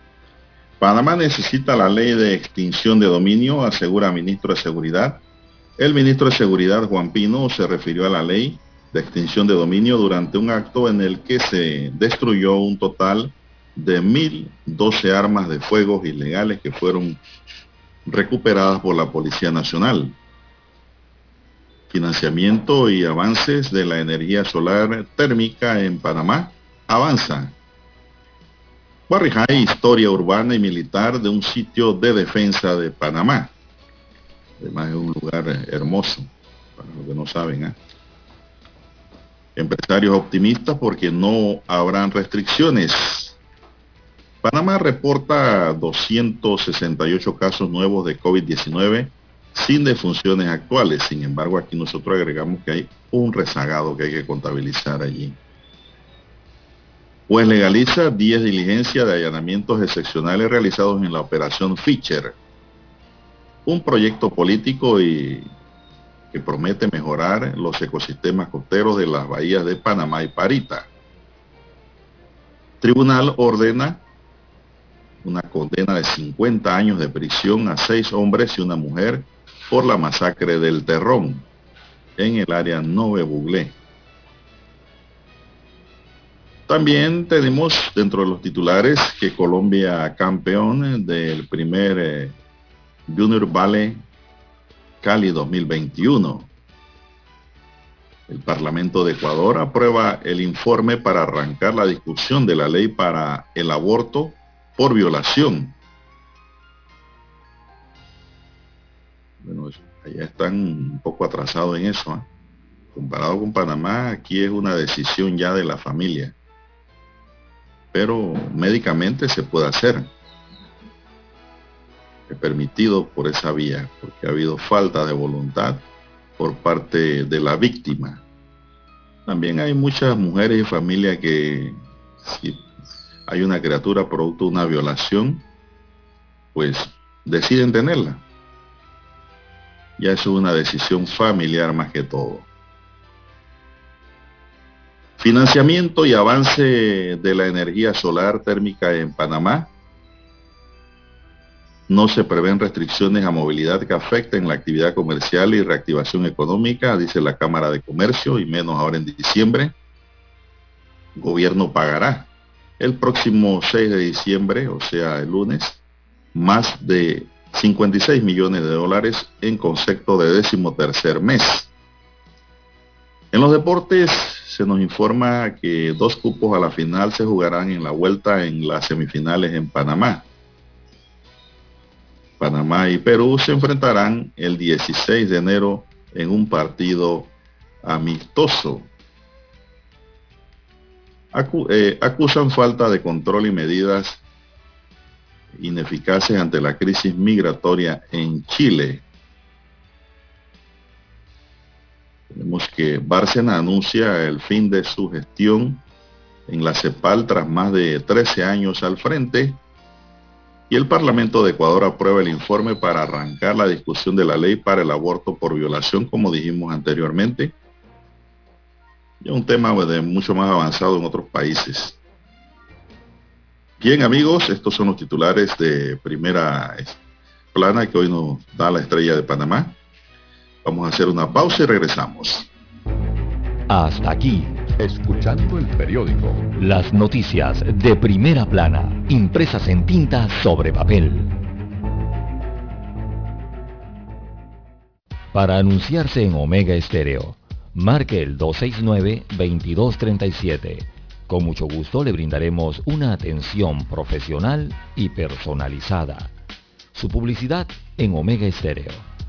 [SPEAKER 2] Panamá necesita la ley de extinción de dominio, asegura ministro de Seguridad. El ministro de Seguridad, Juan Pino, se refirió a la ley de extinción de dominio durante un acto en el que se destruyó un total de 1.012 armas de fuego ilegales que fueron recuperadas por la Policía Nacional. Financiamiento y avances de la energía solar térmica en Panamá avanzan. Barrijay, historia urbana y militar de un sitio de defensa de Panamá. Además es un lugar hermoso, para los que no saben. ¿eh? Empresarios optimistas porque no habrán restricciones. Panamá reporta 268 casos nuevos de COVID-19 sin defunciones actuales. Sin embargo, aquí nosotros agregamos que hay un rezagado que hay que contabilizar allí pues legaliza 10 diligencias de allanamientos excepcionales realizados en la operación Fischer, un proyecto político y que promete mejorar los ecosistemas costeros de las bahías de Panamá y Parita. Tribunal ordena una condena de 50 años de prisión a seis hombres y una mujer por la masacre del Terrón en el área Nove Buglé. También tenemos dentro de los titulares que Colombia campeón del primer eh, Junior Valley Cali 2021. El Parlamento de Ecuador aprueba el informe para arrancar la discusión de la ley para el aborto por violación. Bueno, allá están un poco atrasados en eso. ¿eh? Comparado con Panamá, aquí es una decisión ya de la familia pero médicamente se puede hacer. Es permitido por esa vía, porque ha habido falta de voluntad por parte de la víctima. También hay muchas mujeres y familias que si hay una criatura producto de una violación, pues deciden tenerla. Ya es una decisión familiar más que todo. Financiamiento y avance de la energía solar térmica en Panamá. No se prevén restricciones a movilidad que afecten la actividad comercial y reactivación económica, dice la Cámara de Comercio, y menos ahora en diciembre. El gobierno pagará el próximo 6 de diciembre, o sea, el lunes, más de 56 millones de dólares en concepto de décimo tercer mes. En los deportes se nos informa que dos cupos a la final se jugarán en la vuelta en las semifinales en Panamá. Panamá y Perú se enfrentarán el 16 de enero en un partido amistoso. Eh, acusan falta de control y medidas ineficaces ante la crisis migratoria en Chile. Tenemos que Bárcena anuncia el fin de su gestión en la CEPAL tras más de 13 años al frente y el Parlamento de Ecuador aprueba el informe para arrancar la discusión de la ley para el aborto por violación, como dijimos anteriormente. Ya un tema de mucho más avanzado en otros países. Bien amigos, estos son los titulares de primera plana que hoy nos da la estrella de Panamá. Vamos a hacer una pausa y regresamos.
[SPEAKER 1] Hasta aquí, escuchando el periódico. Las noticias de primera plana, impresas en tinta sobre papel. Para anunciarse en Omega Estéreo, marque el 269-2237. Con mucho gusto le brindaremos una atención profesional y personalizada. Su publicidad en Omega Estéreo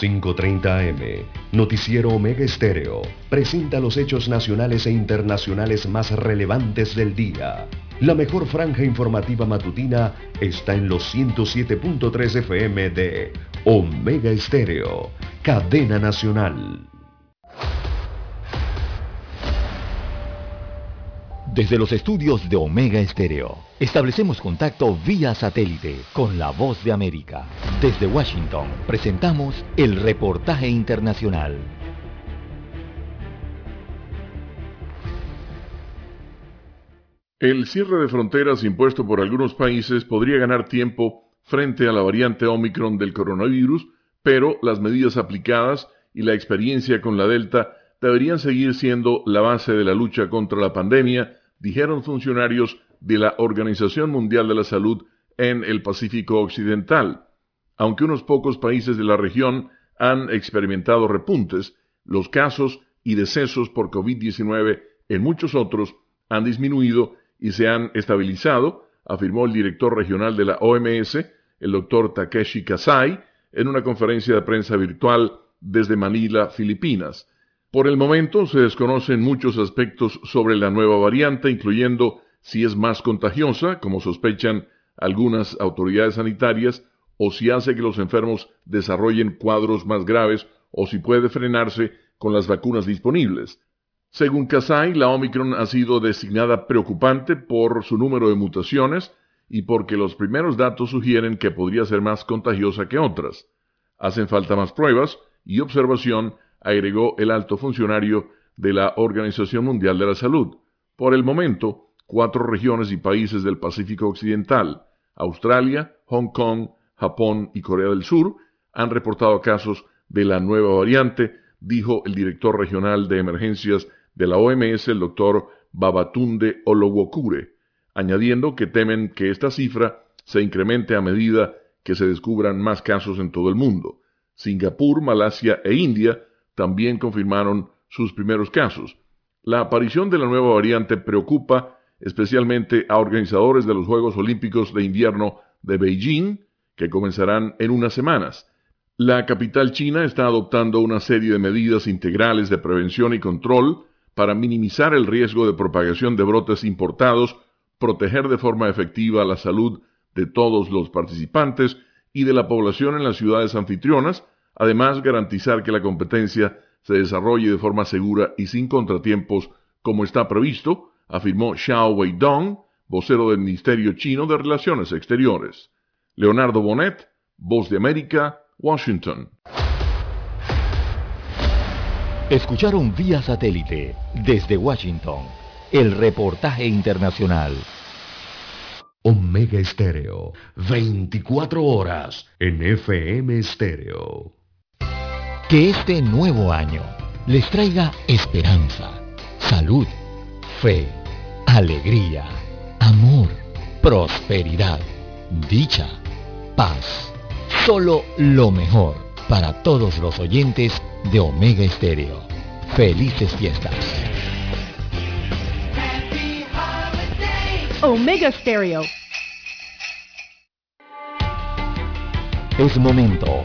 [SPEAKER 6] 5.30 AM, Noticiero Omega Estéreo, presenta los hechos nacionales e internacionales más relevantes del día. La mejor franja informativa matutina está en los 107.3 FM de Omega Estéreo, cadena nacional.
[SPEAKER 1] Desde los estudios de Omega Estéreo, establecemos contacto vía satélite con la voz de América. Desde Washington, presentamos el reportaje internacional.
[SPEAKER 9] El cierre de fronteras impuesto por algunos países podría ganar tiempo frente a la variante Omicron del coronavirus, pero las medidas aplicadas y la experiencia con la Delta deberían seguir siendo la base de la lucha contra la pandemia dijeron funcionarios de la Organización Mundial de la Salud en el Pacífico Occidental. Aunque unos pocos países de la región han experimentado repuntes, los casos y decesos por COVID-19 en muchos otros han disminuido y se han estabilizado, afirmó el director regional de la OMS, el doctor Takeshi Kasai, en una conferencia de prensa virtual desde Manila, Filipinas. Por el momento se desconocen muchos aspectos sobre la nueva variante, incluyendo si es más contagiosa, como sospechan algunas autoridades sanitarias, o si hace que los enfermos desarrollen cuadros más graves, o si puede frenarse con las vacunas disponibles. Según Kasai, la Omicron ha sido designada preocupante por su número de mutaciones y porque los primeros datos sugieren que podría ser más contagiosa que otras. Hacen falta más pruebas y observación agregó el alto funcionario de la Organización Mundial de la Salud. Por el momento, cuatro regiones y países del Pacífico Occidental, Australia, Hong Kong, Japón y Corea del Sur, han reportado casos de la nueva variante, dijo el director regional de emergencias de la OMS, el doctor Babatunde Olowokure, añadiendo que temen que esta cifra se incremente a medida que se descubran más casos en todo el mundo. Singapur, Malasia e India también confirmaron sus primeros casos. La aparición de la nueva variante preocupa especialmente a organizadores de los Juegos Olímpicos de Invierno de Beijing, que comenzarán en unas semanas. La capital china está adoptando una serie de medidas integrales de prevención y control para minimizar el riesgo de propagación de brotes importados, proteger de forma efectiva la salud de todos los participantes y de la población en las ciudades anfitrionas, además garantizar que la competencia se desarrolle de forma segura y sin contratiempos como está previsto, afirmó Xiao Weidong, vocero del Ministerio Chino de Relaciones Exteriores. Leonardo Bonet, Voz de América, Washington.
[SPEAKER 1] Escucharon vía satélite desde Washington el reportaje internacional.
[SPEAKER 6] Omega Estéreo, 24 horas en FM Estéreo.
[SPEAKER 1] Que este nuevo año les traiga esperanza, salud, fe, alegría, amor, prosperidad, dicha, paz. Solo lo mejor para todos los oyentes de Omega Estéreo. Felices fiestas.
[SPEAKER 7] Omega Stereo.
[SPEAKER 1] Es momento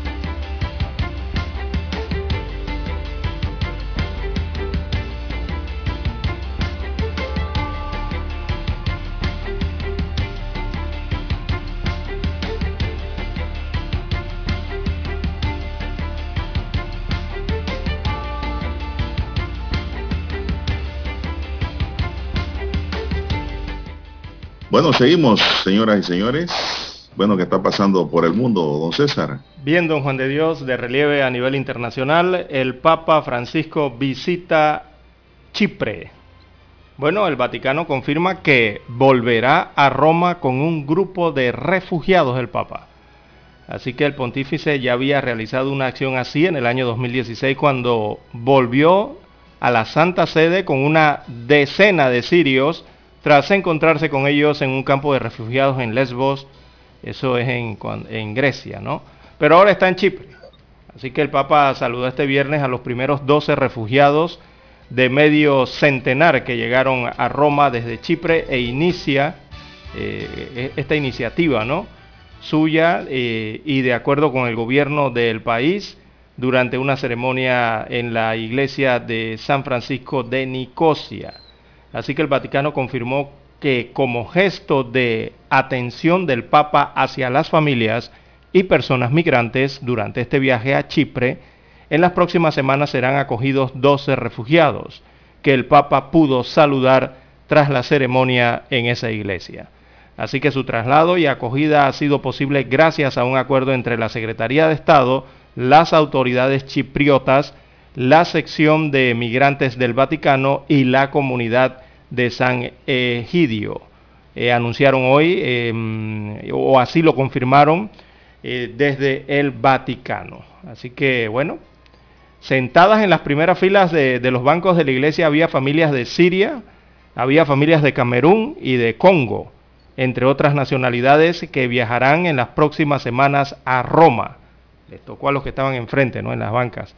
[SPEAKER 2] Bueno, seguimos, señoras y señores. Bueno, ¿qué está pasando por el mundo, don César?
[SPEAKER 3] Bien, don Juan de Dios, de relieve a nivel internacional, el Papa Francisco visita Chipre. Bueno, el Vaticano confirma que volverá a Roma con un grupo de refugiados del Papa. Así que el pontífice ya había realizado una acción así en el año 2016 cuando volvió a la Santa Sede con una decena de sirios tras encontrarse con ellos en un campo de refugiados en Lesbos, eso es en, Grecia, ¿no? Pero ahora está en Chipre. Así que el Papa saludó este viernes a los primeros 12 refugiados de medio centenar que llegaron a Roma desde Chipre e inicia eh, esta iniciativa, ¿no? Suya eh, y de acuerdo con el gobierno del país durante una ceremonia en la iglesia de San Francisco de Nicosia. Así que el Vaticano confirmó que como gesto de atención del Papa hacia las familias y personas migrantes durante este viaje a Chipre, en las próximas semanas serán acogidos 12 refugiados que el Papa pudo saludar tras la ceremonia en esa iglesia. Así que su traslado y acogida ha sido posible gracias a un acuerdo entre la Secretaría de Estado, las autoridades chipriotas, la sección de migrantes del Vaticano y la comunidad de San Egidio. Eh, anunciaron hoy, em, o así lo confirmaron eh, desde el Vaticano. Así que bueno, sentadas en las primeras filas de, de los bancos de la iglesia había familias de Siria, había familias de Camerún y de Congo, entre otras nacionalidades que viajarán en las próximas semanas a Roma. Les tocó a los que estaban enfrente, ¿no? En las bancas.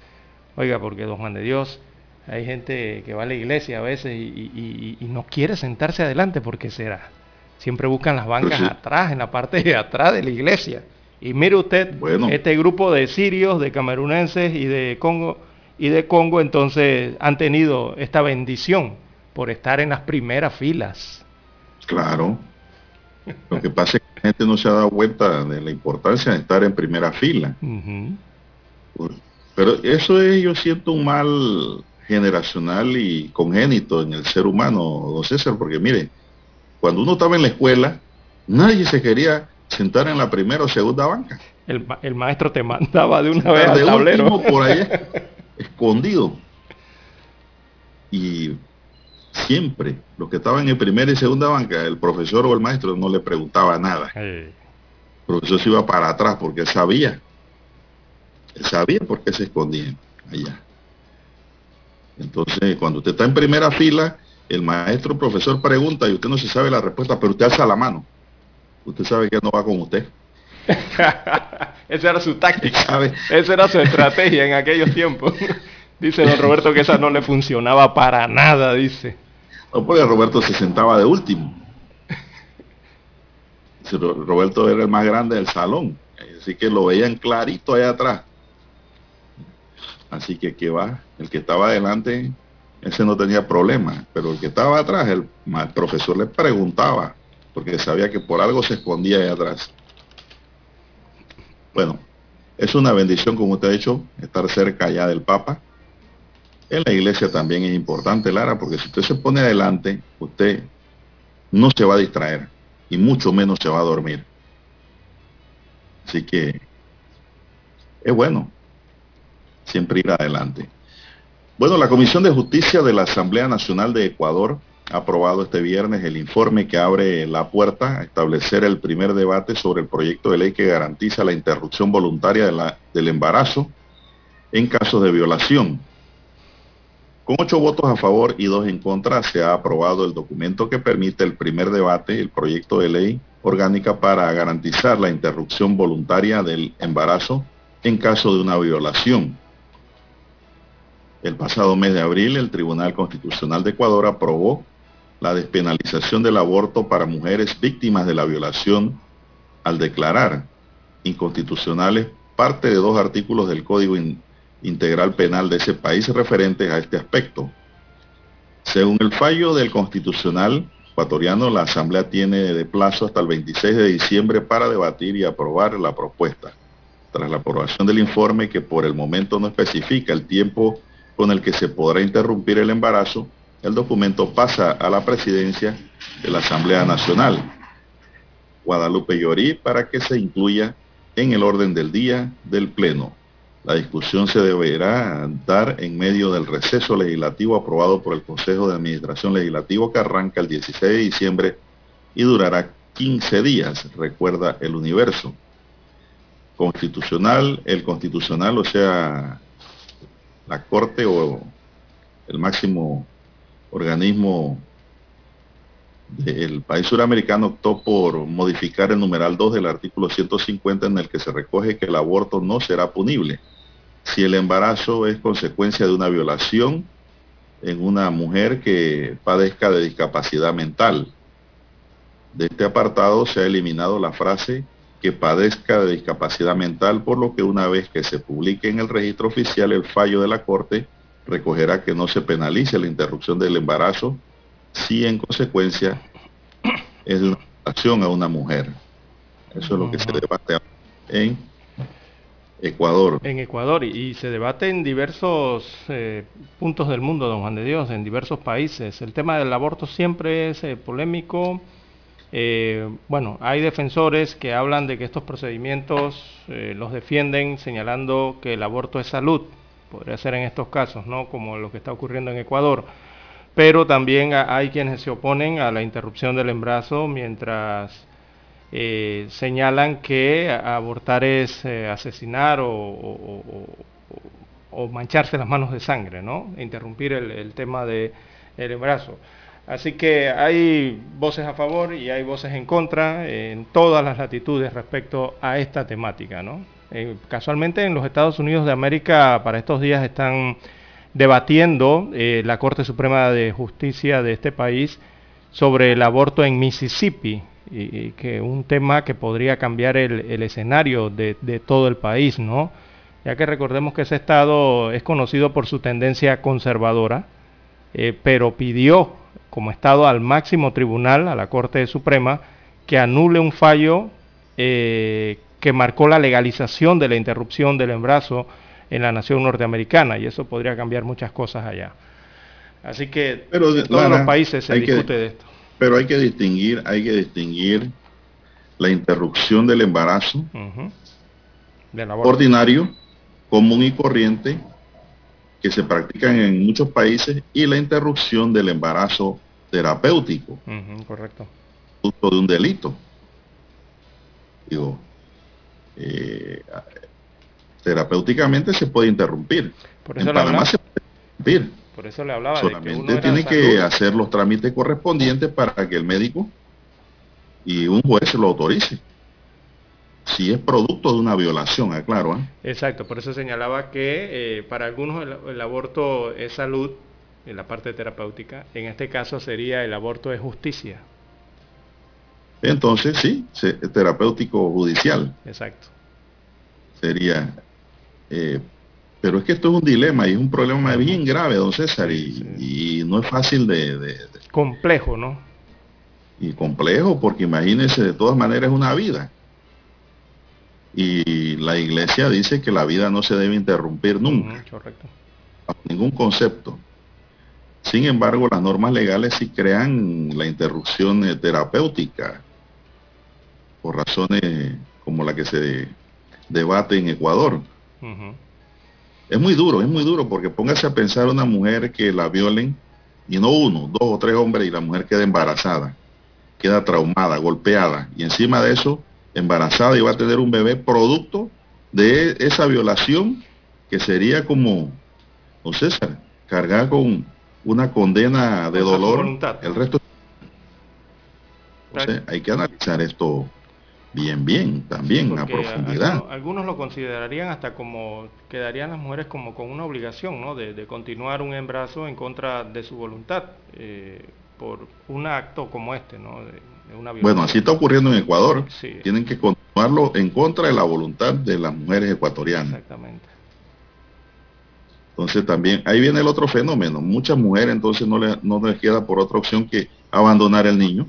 [SPEAKER 3] Oiga, porque don Juan de Dios, hay gente que va a la iglesia a veces y, no quiere sentarse adelante porque será. Siempre buscan las bancas atrás, en la parte de atrás de la iglesia. Y mire usted, este grupo de sirios, de camerunenses y de Congo y de Congo, entonces han tenido esta bendición por estar en las primeras filas.
[SPEAKER 2] Claro. Lo que pasa es que la gente no se ha dado cuenta de la importancia de estar en primera fila. Pero eso es, yo siento un mal generacional y congénito en el ser humano, don César, porque mire, cuando uno estaba en la escuela, nadie se quería sentar en la primera o segunda banca.
[SPEAKER 3] El, maestro te mandaba de una vez al tablero.
[SPEAKER 2] por ahí escondido. Y siempre, los que estaban en primera y segunda banca, el profesor o el maestro no le preguntaba nada. El profesor se iba para atrás porque sabía. Sabía por qué se escondían allá. Entonces, cuando usted está en primera fila, el maestro, profesor pregunta y usted no se sabe la respuesta, pero usted alza la mano. Usted sabe que no va con usted.
[SPEAKER 3] Esa era su táctica. Esa era su estrategia en aquellos tiempos. dice don Roberto que esa no le funcionaba para nada, dice.
[SPEAKER 2] No, porque Roberto se sentaba de último. Roberto era el más grande del salón. Así que lo veían clarito allá atrás. Así que que va, el que estaba adelante, ese no tenía problema, pero el que estaba atrás, el, profesor le preguntaba, porque sabía que por algo se escondía ahí atrás. Bueno, es una bendición, como usted ha dicho, estar cerca ya del Papa. En la iglesia también es importante, Lara, porque si usted se pone adelante, usted no se va a distraer y mucho menos se va a dormir. Así que es bueno siempre ir adelante. Bueno, la Comisión de Justicia de la Asamblea Nacional de Ecuador ha aprobado este viernes el informe que abre la puerta a establecer el primer debate sobre el proyecto de ley que garantiza la interrupción voluntaria del embarazo en casos de violación. Con ocho votos a favor y dos en contra, se ha aprobado el documento que permite el primer debate, el proyecto de ley orgánica para garantizar la interrupción voluntaria del embarazo en caso de una violación. El pasado mes de abril, el Tribunal Constitucional de Ecuador aprobó la despenalización del aborto para mujeres víctimas de la violación al declarar inconstitucionales parte de dos artículos del Código Integral Penal de ese país referentes a este aspecto. Según el fallo del Constitucional ecuatoriano, la Asamblea tiene de plazo hasta el 26 de diciembre para debatir y aprobar la propuesta. Tras la aprobación del informe, que por el momento no especifica el tiempo con el que se podrá interrumpir el embarazo, el documento pasa a la presidencia de la Asamblea Nacional, Guadalupe Llorí, para que se incluya en el orden del día del Pleno. La discusión se deberá dar en medio del receso legislativo aprobado por el Consejo de Administración Legislativo que arranca el 16 de diciembre y durará 15 días, recuerda el universo. Constitucional, el constitucional, o sea, la Corte o el máximo organismo del país suramericano optó por modificar el numeral 2 del artículo 150 en el que se recoge que el aborto no será punible si el embarazo es consecuencia de una violación en una mujer que padezca de discapacidad mental. De este apartado se ha eliminado la frase que padezca de discapacidad mental, por lo que una vez que se publique en el registro oficial el fallo de la Corte, recogerá que no se penalice la interrupción del embarazo si en consecuencia es una acción a una mujer. Eso es lo que se debate en Ecuador.
[SPEAKER 3] En Ecuador y, se debate en diversos eh, puntos del mundo, don Juan de Dios, en diversos países. El tema del aborto siempre es eh, polémico eh, bueno, hay defensores que hablan de que estos procedimientos eh, los defienden señalando que el aborto es salud, podría ser en estos casos, ¿no? Como lo que está ocurriendo en Ecuador. Pero también hay quienes se oponen a la interrupción del embarazo mientras eh, señalan que abortar es asesinar o, mancharse las manos de sangre, ¿no? Interrumpir el, el tema del embarazo. Así que hay voces a favor y hay voces en contra en todas las latitudes respecto a esta temática. ¿no? Eh, casualmente en los Estados Unidos de América para estos días están debatiendo eh, la Corte Suprema de Justicia de este país sobre el aborto en Mississippi, y, que un tema que podría cambiar el, escenario de, todo el país, ¿no? ya que recordemos que ese estado es conocido por su tendencia conservadora, eh, pero pidió como Estado al máximo tribunal, a la Corte Suprema, que anule un fallo eh, que marcó la legalización de la interrupción del embarazo en la nación norteamericana, y eso podría cambiar muchas cosas allá. Así que en todos los países se discute de esto.
[SPEAKER 2] Pero hay que distinguir, hay que distinguir la interrupción del embarazo ordinario, común y corriente, que se practican en muchos países y la interrupción del embarazo terapéutico.
[SPEAKER 3] correcto.
[SPEAKER 2] Producto de un delito. Digo, eh, terapéuticamente se puede interrumpir.
[SPEAKER 3] Por eso en Panamá se puede
[SPEAKER 2] interrumpir.
[SPEAKER 3] Por eso le hablaba.
[SPEAKER 2] Solamente tiene que hacer los trámites correspondientes para que el médico y un juez lo autorice. Si es producto de una violación, aclaro. ¿eh?
[SPEAKER 3] Exacto, por eso señalaba que eh, para algunos el, aborto es salud, en la parte terapéutica, en este caso sería el aborto de justicia.
[SPEAKER 2] Entonces, sí, terapéutico judicial.
[SPEAKER 3] Exacto.
[SPEAKER 2] Sería eh, pero es que esto es un dilema y es un problema bien grave, don César, y, no es fácil de,
[SPEAKER 3] Complejo, ¿no?
[SPEAKER 2] Y complejo, porque imagínense, de todas maneras es una vida. Y la iglesia dice que la vida no se debe interrumpir nunca.
[SPEAKER 3] correcto.
[SPEAKER 2] ningún concepto. Sin embargo, las normas legales sí crean la interrupción eh, terapéutica por razones como la que se debate en Ecuador. Es muy duro, es muy duro, porque póngase a pensar una mujer que la violen, y no uno, dos o tres hombres, y la mujer queda embarazada, queda traumada, golpeada, y encima de eso, embarazada y va a tener un bebé producto de esa violación, que sería como, no César, cargar con una condena de dolor el resto. hay que analizar esto bien, bien, también a profundidad.
[SPEAKER 3] Algunos, lo considerarían hasta como, quedarían las mujeres como con una obligación, ¿no? De, continuar un embarazo en contra de su voluntad, eh, por un acto como este, ¿no?
[SPEAKER 2] Bueno, así está ocurriendo en Ecuador. Tienen que continuarlo en contra de la voluntad de las mujeres ecuatorianas.
[SPEAKER 3] Exactamente.
[SPEAKER 2] Entonces también, ahí viene el otro fenómeno. Muchas mujeres entonces no, le, no les queda por otra opción que abandonar el niño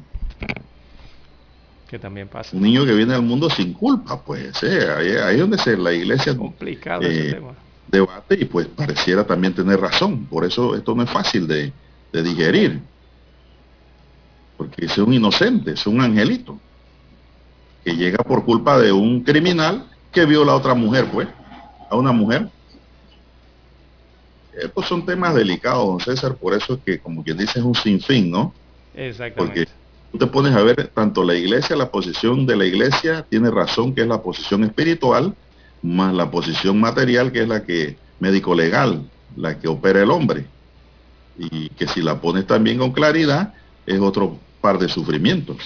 [SPEAKER 3] también pasa.
[SPEAKER 2] Un niño que viene al mundo sin culpa, pues, eh, ahí, es donde se, la iglesia
[SPEAKER 3] complicado eh,
[SPEAKER 2] debate y pues pareciera también tener razón. Por eso esto no es fácil de, digerir. Porque es un inocente, es un angelito, que llega por culpa de un criminal que viola a otra mujer, pues, a una mujer. Estos son temas delicados, don César, por eso es que, como quien dice, es un sinfín, ¿no?
[SPEAKER 3] Exactamente
[SPEAKER 2] tú te pones a ver tanto la iglesia, la posición de la iglesia tiene razón que es la posición espiritual, más la posición material que es la que médico legal, la que opera el hombre. Y que si la pones también con claridad, es otro par de sufrimientos.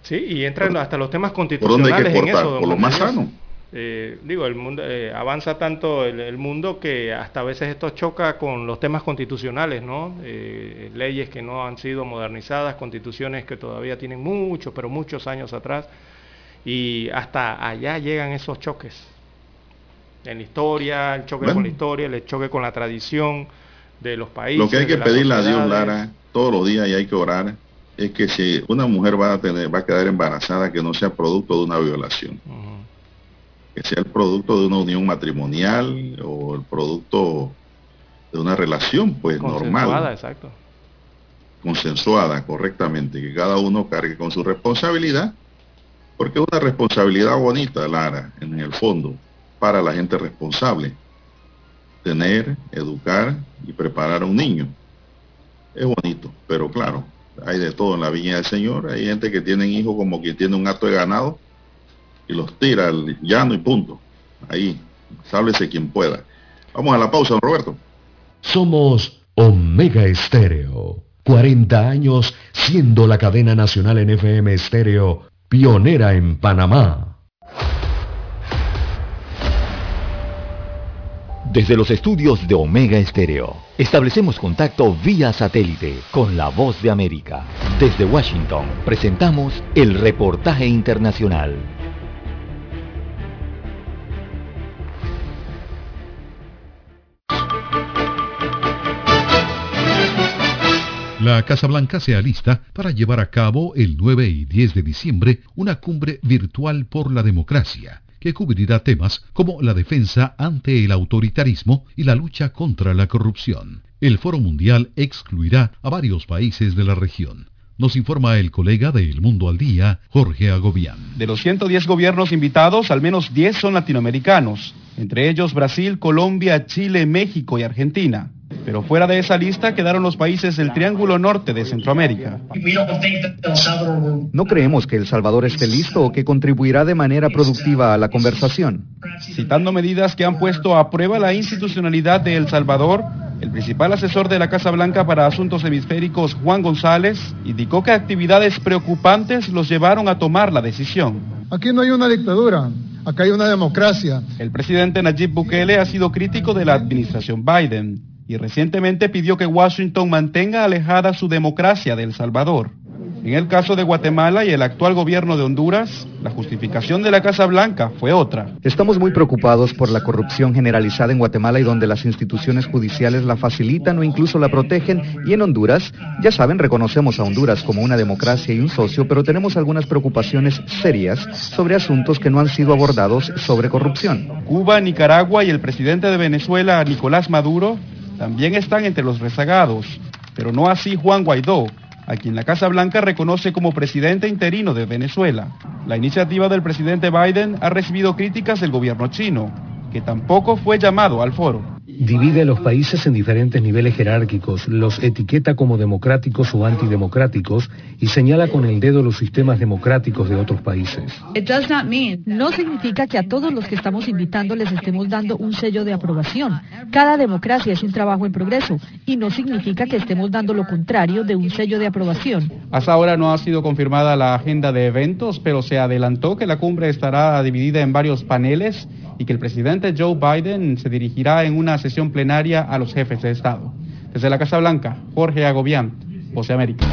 [SPEAKER 3] Sí, y entran hasta los temas constitucionales
[SPEAKER 2] ¿Por dónde hay que cortar? por lo más sano.
[SPEAKER 3] Eh, digo, el mundo eh, avanza tanto el, mundo que hasta a veces esto choca con los temas constitucionales, ¿no? Eh, leyes que no han sido modernizadas, constituciones que todavía tienen muchos, pero muchos años atrás, y hasta allá llegan esos choques. En la historia, el choque con la historia, el choque con la tradición de los países.
[SPEAKER 2] Lo que hay que pedirle a Dios, Lara, todos los días y hay que orar, es que si una mujer va a tener, va a quedar embarazada, que no sea producto de una violación que sea el producto de una unión matrimonial o el producto de una relación pues normal.
[SPEAKER 3] Exacto.
[SPEAKER 2] Consensuada correctamente, que cada uno cargue con su responsabilidad, porque es una responsabilidad bonita, Lara, en el fondo, para la gente responsable. Tener, educar y preparar a un niño. Es bonito, pero claro, hay de todo en la viña del Señor. Hay gente que tiene hijos como quien tiene un acto de ganado y los tira al llano y punto. Ahí, sálvese quien pueda. Vamos a la pausa, Roberto.
[SPEAKER 6] Somos Omega Estéreo. 40 años siendo la cadena nacional en FM Estéreo, pionera en Panamá.
[SPEAKER 1] Desde los estudios de Omega Estéreo, establecemos contacto vía satélite con la voz de América. Desde Washington, presentamos el reportaje internacional.
[SPEAKER 10] La Casa Blanca se alista para llevar a cabo el 9 y 10 de diciembre una cumbre virtual por la democracia, que cubrirá temas como la defensa ante el autoritarismo y la lucha contra la corrupción. El Foro Mundial excluirá a varios países de la región. Nos informa el colega de El Mundo al Día, Jorge Agobián.
[SPEAKER 11] De los 110 gobiernos invitados, al menos 10 son latinoamericanos. entre ellos Brasil, Colombia, Chile, México y Argentina. Pero fuera de esa lista quedaron los países del Triángulo Norte de Centroamérica.
[SPEAKER 12] No creemos que El Salvador esté listo o que contribuirá de manera productiva a la conversación.
[SPEAKER 11] Citando medidas que han puesto a prueba la institucionalidad de El Salvador, el principal asesor de la Casa Blanca para Asuntos Hemisféricos, Juan González, indicó que actividades preocupantes los llevaron a tomar la decisión.
[SPEAKER 13] Aquí no hay una dictadura, acá hay una democracia.
[SPEAKER 11] El presidente Nayib Bukele ha sido crítico de la administración Biden y recientemente pidió que Washington mantenga alejada su democracia de El Salvador. En el caso de Guatemala y el actual gobierno de Honduras, la justificación de la Casa Blanca fue otra.
[SPEAKER 12] Estamos muy preocupados por la corrupción generalizada en Guatemala y donde las instituciones judiciales la facilitan o incluso la protegen. Y en Honduras, ya saben, reconocemos a Honduras como una democracia y un socio, pero tenemos algunas preocupaciones serias sobre asuntos que no han sido abordados sobre corrupción.
[SPEAKER 11] Cuba, Nicaragua y el presidente de Venezuela, Nicolás Maduro, también están entre los rezagados, pero no así Juan Guaidó, a quien la Casa Blanca reconoce como presidente interino de Venezuela. La iniciativa del presidente Biden ha recibido críticas del gobierno chino, que tampoco fue llamado al foro
[SPEAKER 14] divide a los países en diferentes niveles jerárquicos, los etiqueta como democráticos o antidemocráticos y señala con el dedo los sistemas democráticos de otros países.
[SPEAKER 15] No significa que a todos los que estamos invitando les estemos dando un sello de aprobación. Cada democracia es un trabajo en progreso y no significa que estemos dando lo contrario de un sello de aprobación.
[SPEAKER 11] Hasta ahora no ha sido confirmada la agenda de eventos, pero se adelantó que la cumbre estará dividida en varios paneles y que el presidente Joe Biden se dirigirá en una sesión plenaria a los jefes de Estado. Desde la Casa Blanca, Jorge Agobián, Voce América.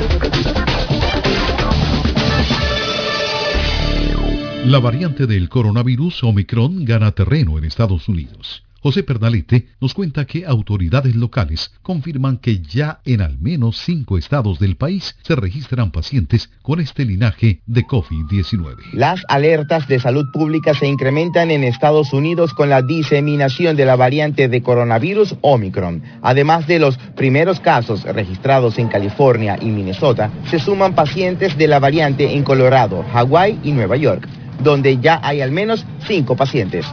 [SPEAKER 10] La variante del coronavirus Omicron gana terreno en Estados Unidos. José Pernalete nos cuenta que autoridades locales confirman que ya en al menos cinco estados del país se registran pacientes con este linaje de COVID-19.
[SPEAKER 16] Las alertas de salud pública se incrementan en Estados Unidos con la diseminación de la variante de coronavirus Omicron. Además de los primeros casos registrados en California y Minnesota, se suman pacientes de la variante en Colorado, Hawái y Nueva York, donde ya hay al menos cinco pacientes.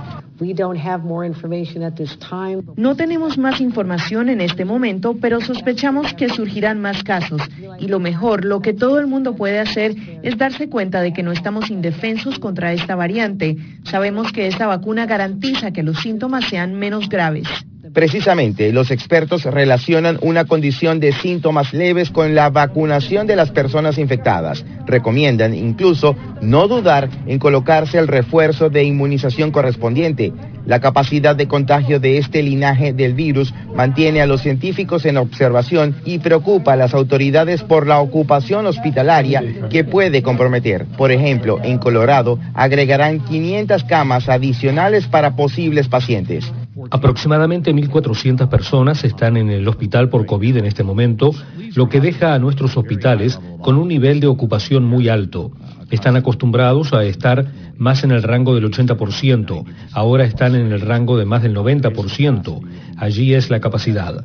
[SPEAKER 17] No tenemos más información en este momento, pero sospechamos que surgirán más casos. Y lo mejor, lo que todo el mundo puede hacer es darse cuenta de que no estamos indefensos contra esta variante. Sabemos que esta vacuna garantiza que los síntomas sean menos graves.
[SPEAKER 16] Precisamente, los expertos relacionan una condición de síntomas leves con la vacunación de las personas infectadas. Recomiendan incluso no dudar en colocarse el refuerzo de inmunización correspondiente. La capacidad de contagio de este linaje del virus mantiene a los científicos en observación y preocupa a las autoridades por la ocupación hospitalaria que puede comprometer. Por ejemplo, en Colorado agregarán 500 camas adicionales para posibles pacientes.
[SPEAKER 14] Aproximadamente 1.400 personas están en el hospital por COVID en este momento, lo que deja a nuestros hospitales con un nivel de ocupación muy alto. Están acostumbrados a estar más en el rango del 80%, ahora están en el rango de más del 90%. Allí es la capacidad.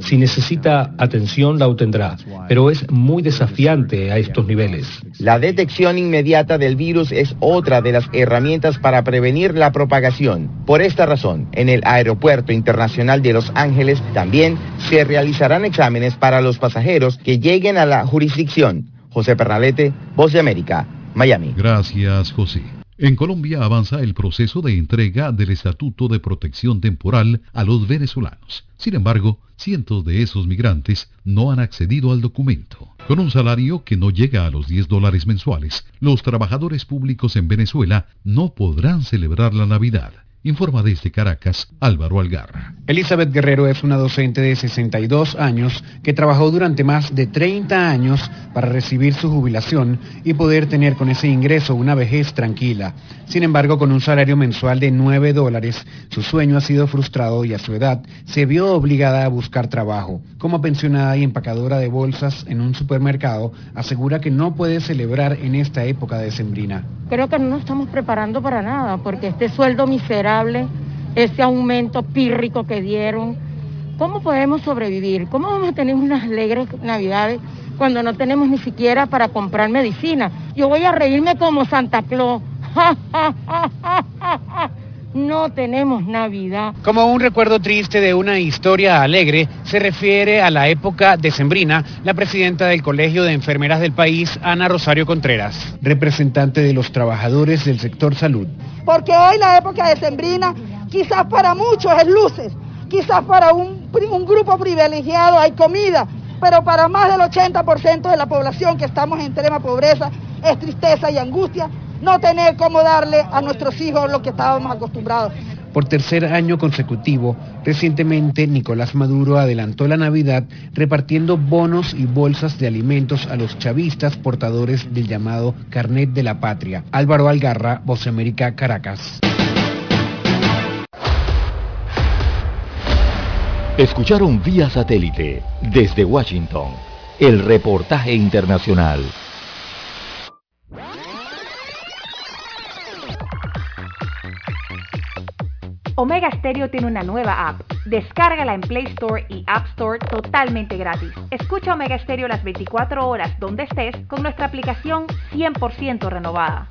[SPEAKER 14] Si necesita atención, la obtendrá, pero es muy desafiante a estos niveles.
[SPEAKER 16] La detección inmediata del virus es otra de las herramientas para prevenir la propagación. Por esta razón, en el Aeropuerto Internacional de Los Ángeles también se realizarán exámenes para los pasajeros que lleguen a la jurisdicción. José Pernalete, Voz de América, Miami.
[SPEAKER 10] Gracias, José. En Colombia avanza el proceso de entrega del Estatuto de Protección Temporal a los venezolanos. Sin embargo, cientos de esos migrantes no han accedido al documento. Con un salario que no llega a los 10 dólares mensuales, los trabajadores públicos en Venezuela no podrán celebrar la Navidad. Informa desde Caracas Álvaro Algarra.
[SPEAKER 18] Elizabeth Guerrero es una docente de 62 años que trabajó durante más de 30 años para recibir su jubilación y poder tener con ese ingreso una vejez tranquila. Sin embargo, con un salario mensual de 9 dólares, su sueño ha sido frustrado y a su edad se vio obligada a buscar trabajo. Como pensionada y empacadora de bolsas en un supermercado, asegura que no puede celebrar en esta época de sembrina.
[SPEAKER 19] Creo que no nos estamos preparando para nada, porque este sueldo ese aumento pírrico que dieron, ¿cómo podemos sobrevivir? ¿Cómo vamos a tener unas alegres navidades cuando no tenemos ni siquiera para comprar medicina? Yo voy a reírme como Santa Claus no tenemos Navidad.
[SPEAKER 18] Como un recuerdo triste de una historia alegre, se refiere a la época decembrina la presidenta del Colegio de Enfermeras del país, Ana Rosario Contreras, representante de los trabajadores del sector salud.
[SPEAKER 20] Porque hoy la época decembrina quizás para muchos es luces, quizás para un, un grupo privilegiado hay comida, pero para más del 80% de la población que estamos en extrema pobreza es tristeza y angustia no tener cómo darle a nuestros hijos lo que estábamos acostumbrados.
[SPEAKER 18] Por tercer año consecutivo, recientemente Nicolás Maduro adelantó la Navidad repartiendo bonos y bolsas de alimentos a los chavistas portadores del llamado Carnet de la Patria. Álvaro Algarra, Voz América, Caracas.
[SPEAKER 1] Escucharon vía satélite desde Washington el reportaje internacional.
[SPEAKER 7] Omega Stereo tiene una nueva app. Descárgala en Play Store y App Store totalmente gratis. Escucha Omega Stereo las 24 horas donde estés con nuestra aplicación 100% renovada.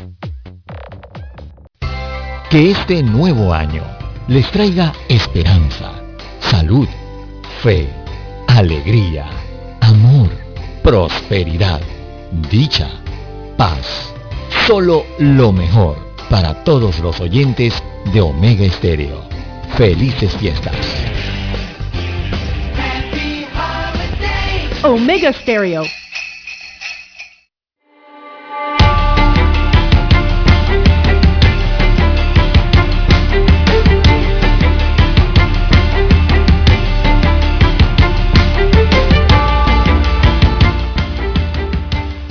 [SPEAKER 1] Que este nuevo año les traiga esperanza, salud, fe, alegría, amor, prosperidad, dicha, paz. Solo lo mejor para todos los oyentes de Omega Estéreo. Felices fiestas.
[SPEAKER 7] Omega Stereo.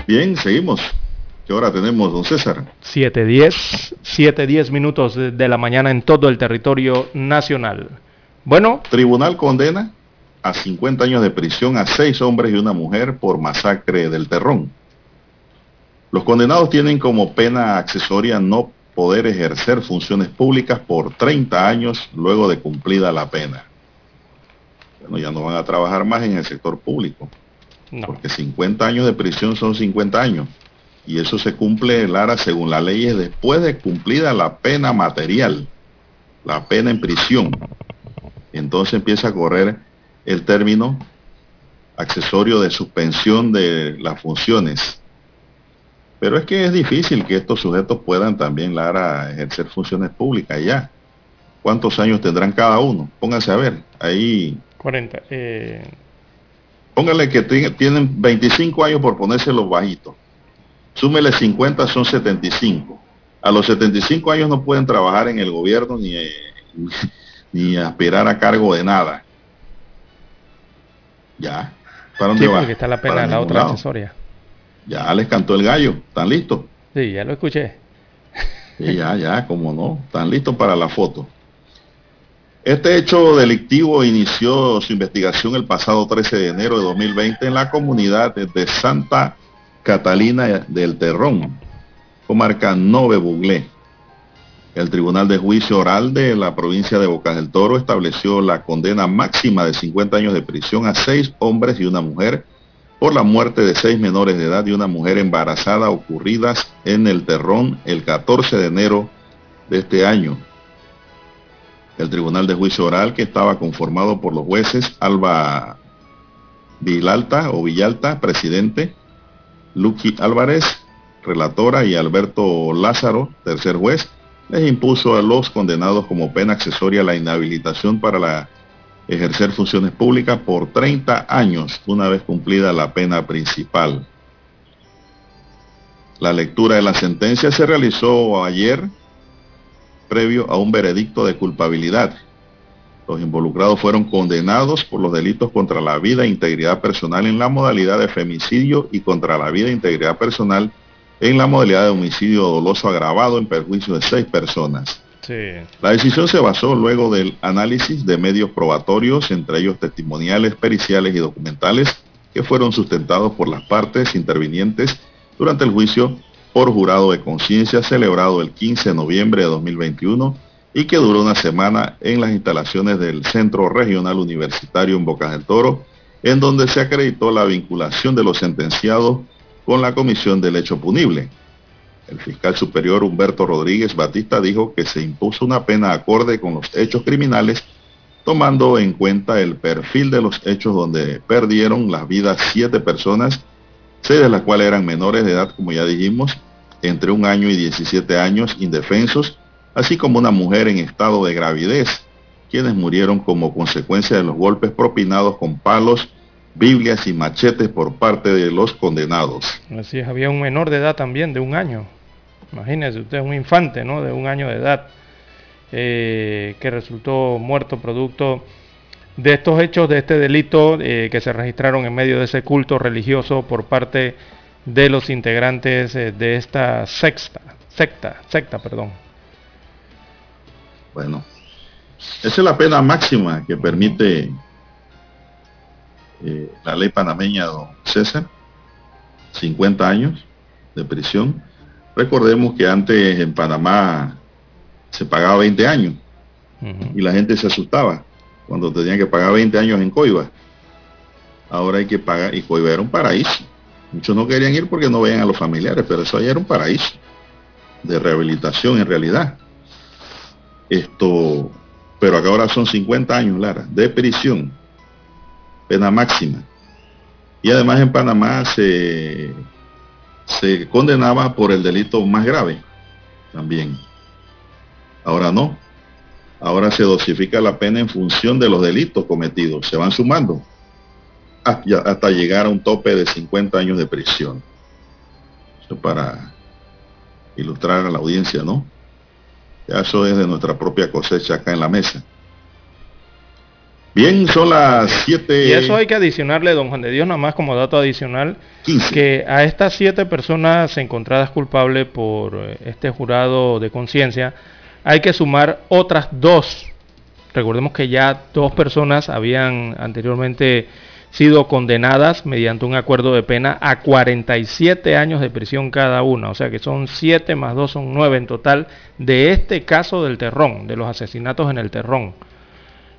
[SPEAKER 2] Bien, seguimos. ¿Qué hora tenemos, don César?
[SPEAKER 3] 7.10, 7.10 minutos de, la mañana en todo el territorio nacional. Bueno.
[SPEAKER 2] Tribunal condena a 50 años de prisión a seis hombres y una mujer por masacre del Terrón. Los condenados tienen como pena accesoria no poder ejercer funciones públicas por 30 años luego de cumplida la pena. Bueno, ya no van a trabajar más en el sector público.
[SPEAKER 3] No.
[SPEAKER 2] Porque 50 años de prisión son 50 años. Y eso se cumple, Lara, según la ley, es después de cumplida la pena material, la pena en prisión. Entonces empieza a correr el término accesorio de suspensión de las funciones. Pero es que es difícil que estos sujetos puedan también, Lara, ejercer funciones públicas ya. ¿Cuántos años tendrán cada uno? Pónganse a ver. Ahí
[SPEAKER 3] 40. Eh,
[SPEAKER 2] Póngale que tienen 25 años por ponerse los bajitos. Súmele 50, son 75. A los 75 años no pueden trabajar en el gobierno ni, eh, ni aspirar a cargo de nada. Ya. ¿Para dónde
[SPEAKER 3] sí,
[SPEAKER 2] va?
[SPEAKER 3] porque está la pena, la otra
[SPEAKER 2] lado.
[SPEAKER 3] accesoria.
[SPEAKER 2] Ya les cantó el gallo. ¿Están listos?
[SPEAKER 3] Sí, ya lo escuché.
[SPEAKER 2] Sí, ya, ya, como no. Están listos para la foto. Este hecho delictivo inició su investigación el pasado 13 de enero de 2020 en la comunidad de Santa Catalina del Terrón, comarca Nove Buglé. El Tribunal de Juicio Oral de la provincia de Bocas del Toro estableció la condena máxima de 50 años de prisión a seis hombres y una mujer por la muerte de seis menores de edad y una mujer embarazada ocurridas en el Terrón el 14 de enero de este año. El Tribunal de Juicio Oral, que estaba conformado por los jueces Alba Vilalta o Villalta, presidente, Luqui Álvarez, relatora, y Alberto Lázaro, tercer juez, les impuso a los condenados como pena accesoria la inhabilitación para la ejercer funciones públicas por 30 años, una vez cumplida la pena principal. La lectura de la sentencia se realizó ayer previo a un veredicto de culpabilidad. Los involucrados fueron condenados por los delitos contra la vida e integridad personal en la modalidad de femicidio y contra la vida e integridad personal en la modalidad de homicidio doloso agravado en perjuicio de seis personas.
[SPEAKER 3] Sí.
[SPEAKER 2] La decisión se basó luego del análisis de medios probatorios, entre ellos testimoniales, periciales y documentales, que fueron sustentados por las partes intervinientes durante el juicio por jurado de conciencia celebrado el 15 de noviembre de 2021 y que duró una semana en las instalaciones del Centro Regional Universitario en Bocas del Toro, en donde se acreditó la vinculación de los sentenciados con la comisión del hecho punible. El fiscal superior Humberto Rodríguez Batista dijo que se impuso una pena acorde con los hechos criminales, tomando en cuenta el perfil de los hechos donde perdieron las vidas siete personas, seis de las cuales eran menores de edad, como ya dijimos, entre un año y 17 años, indefensos, así como una mujer en estado de gravidez, quienes murieron como consecuencia de los golpes propinados con palos, Biblias y machetes por parte de los condenados.
[SPEAKER 3] Así es, había un menor de edad también, de un año. Imagínese usted, un infante, ¿no? De un año de edad, eh, que resultó muerto producto de estos hechos, de este delito eh, que se registraron en medio de ese culto religioso por parte de los integrantes eh, de esta sexta, secta, secta, perdón.
[SPEAKER 2] Bueno, esa es la pena máxima que permite eh, la ley panameña, don César, 50 años de prisión. Recordemos que antes en Panamá se pagaba 20 años y la gente se asustaba cuando tenían que pagar 20 años en Coiba. Ahora hay que pagar, y Coiba era un paraíso. Muchos no querían ir porque no veían a los familiares, pero eso allá era un paraíso de rehabilitación en realidad. Esto, pero acá ahora son 50 años, Lara, de prisión pena máxima. Y además en Panamá se, se condenaba por el delito más grave también. Ahora no. Ahora se dosifica la pena en función de los delitos cometidos. Se van sumando hasta llegar a un tope de 50 años de prisión. Eso para ilustrar a la audiencia, ¿no? Ya eso es de nuestra propia cosecha acá en la mesa. Bien, son las 7.
[SPEAKER 3] Y eso hay que adicionarle, don Juan de Dios, nada más como dato adicional, que a estas siete personas encontradas culpables por eh, este jurado de conciencia, hay que sumar otras dos. Recordemos que ya dos personas habían anteriormente sido condenadas mediante un acuerdo de pena a 47 años de prisión cada una. O sea que son 7 más 2 son 9 en total de este caso del terrón, de los asesinatos en el terrón.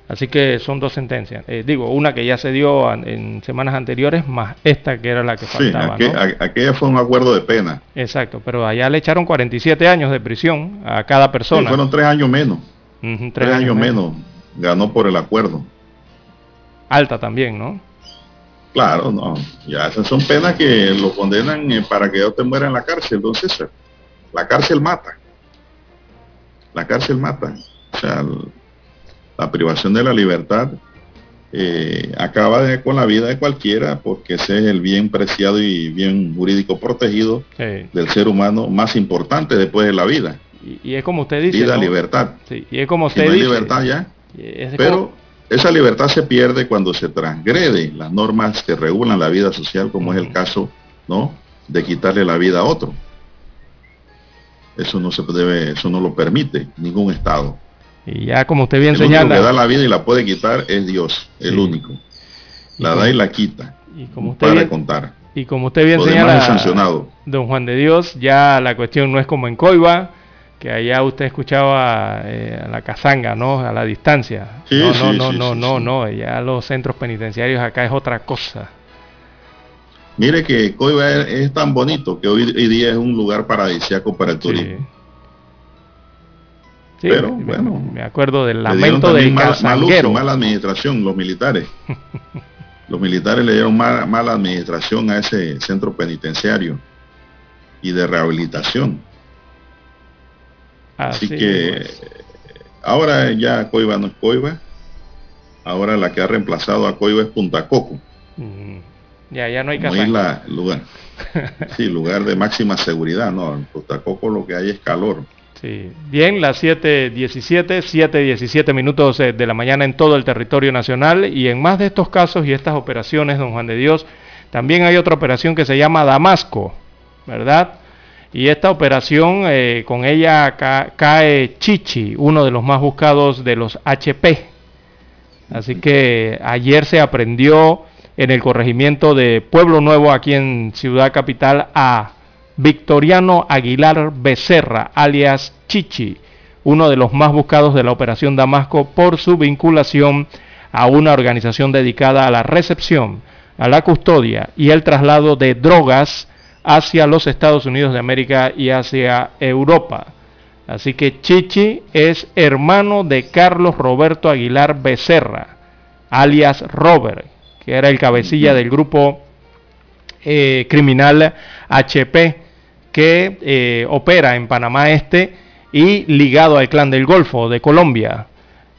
[SPEAKER 3] Así que son dos sentencias. Eh, digo, una que ya se dio en semanas anteriores, más esta que era la que faltaba.
[SPEAKER 2] Sí, aquella fue un acuerdo de pena.
[SPEAKER 3] Exacto, pero allá le echaron 47 años de prisión a cada persona. Sí,
[SPEAKER 2] fueron tres años menos. tres, años, menos. Ganó por el acuerdo.
[SPEAKER 3] Alta también, ¿no?
[SPEAKER 2] Claro, no. Ya esas son penas que lo condenan eh, para que yo te muera en la cárcel, entonces la cárcel mata. La cárcel mata. O sea, la privación de la libertad eh, acaba con la vida de cualquiera porque ese es el bien preciado y bien jurídico protegido del ser humano más importante después de la vida.
[SPEAKER 3] Y, es como usted dice.
[SPEAKER 2] Vida, libertad.
[SPEAKER 3] y es como usted
[SPEAKER 2] dice. libertad ya. Pero esa libertad se pierde cuando se transgrede las normas que regulan la vida social, como es el caso, ¿no? De quitarle la vida a otro. Eso no se debe, eso no lo permite ningún Estado.
[SPEAKER 3] Y ya como usted bien señala...
[SPEAKER 2] El que da la vida y la puede quitar es Dios, el único. La da y la quita.
[SPEAKER 3] Y como usted bien,
[SPEAKER 2] contar.
[SPEAKER 3] Y como usted bien señala, sancionado. don Juan de Dios, ya la cuestión no es como en Coiba, que allá usted escuchaba eh, a la cazanga, ¿no? A la distancia. no, no, no, no, no, no, ya los centros penitenciarios acá es otra cosa.
[SPEAKER 2] Mire que Coiba es, tan bonito que hoy, día es un lugar paradisíaco para el turismo pero bueno,
[SPEAKER 3] me acuerdo del lamento de
[SPEAKER 2] mal, mala administración, los militares. los militares le dieron mala, administración a ese centro penitenciario y de rehabilitación. Así, que ahora ya Coiba no es Coiba. Ahora la que ha reemplazado a Coiba es Punta Coco.
[SPEAKER 3] Ya, ya no hay
[SPEAKER 2] isla, lugar. sí, lugar de máxima seguridad, ¿no? En Punta Coco lo que hay es calor.
[SPEAKER 3] Sí. Bien, las 7.17, 7.17 minutos eh, de la mañana en todo el territorio nacional y en más de estos casos y estas operaciones, don Juan de Dios, también hay otra operación que se llama Damasco, ¿verdad? Y esta operación, eh, con ella cae Chichi, uno de los más buscados de los HP. Así que ayer se aprendió en el corregimiento de Pueblo Nuevo, aquí en Ciudad Capital, a Victoriano Aguilar Becerra, alias Chichi, uno de los más buscados de la Operación Damasco por su vinculación a una organización dedicada a la recepción, a la custodia y el traslado de drogas hacia los Estados Unidos de América y hacia Europa. Así que Chichi es hermano de Carlos Roberto Aguilar Becerra, alias Robert, que era el cabecilla del grupo eh, criminal HP que eh, opera en Panamá Este y ligado al clan del Golfo de Colombia.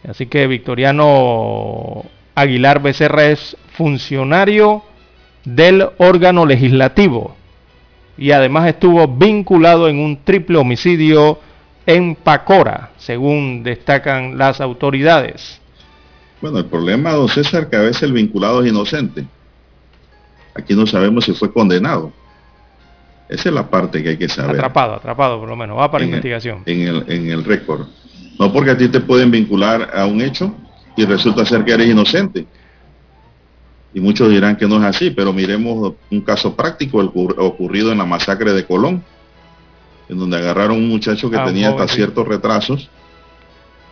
[SPEAKER 3] Así que Victoriano Aguilar Becerra es funcionario del órgano legislativo y además estuvo vinculado en un triple homicidio en Pacora, según destacan las autoridades.
[SPEAKER 2] Bueno, el problema, don César, que a veces el vinculado es inocente. Aquí no sabemos si fue condenado. Esa es la parte que hay que saber.
[SPEAKER 3] Atrapado, atrapado por lo menos, va para investigación.
[SPEAKER 2] en el, en el récord. No porque a ti te pueden vincular a un hecho y resulta ser que eres inocente. Y muchos dirán que no es así, pero miremos un caso práctico ocurrido en la masacre de Colón, en donde agarraron un muchacho que ah, tenía hasta ciertos retrasos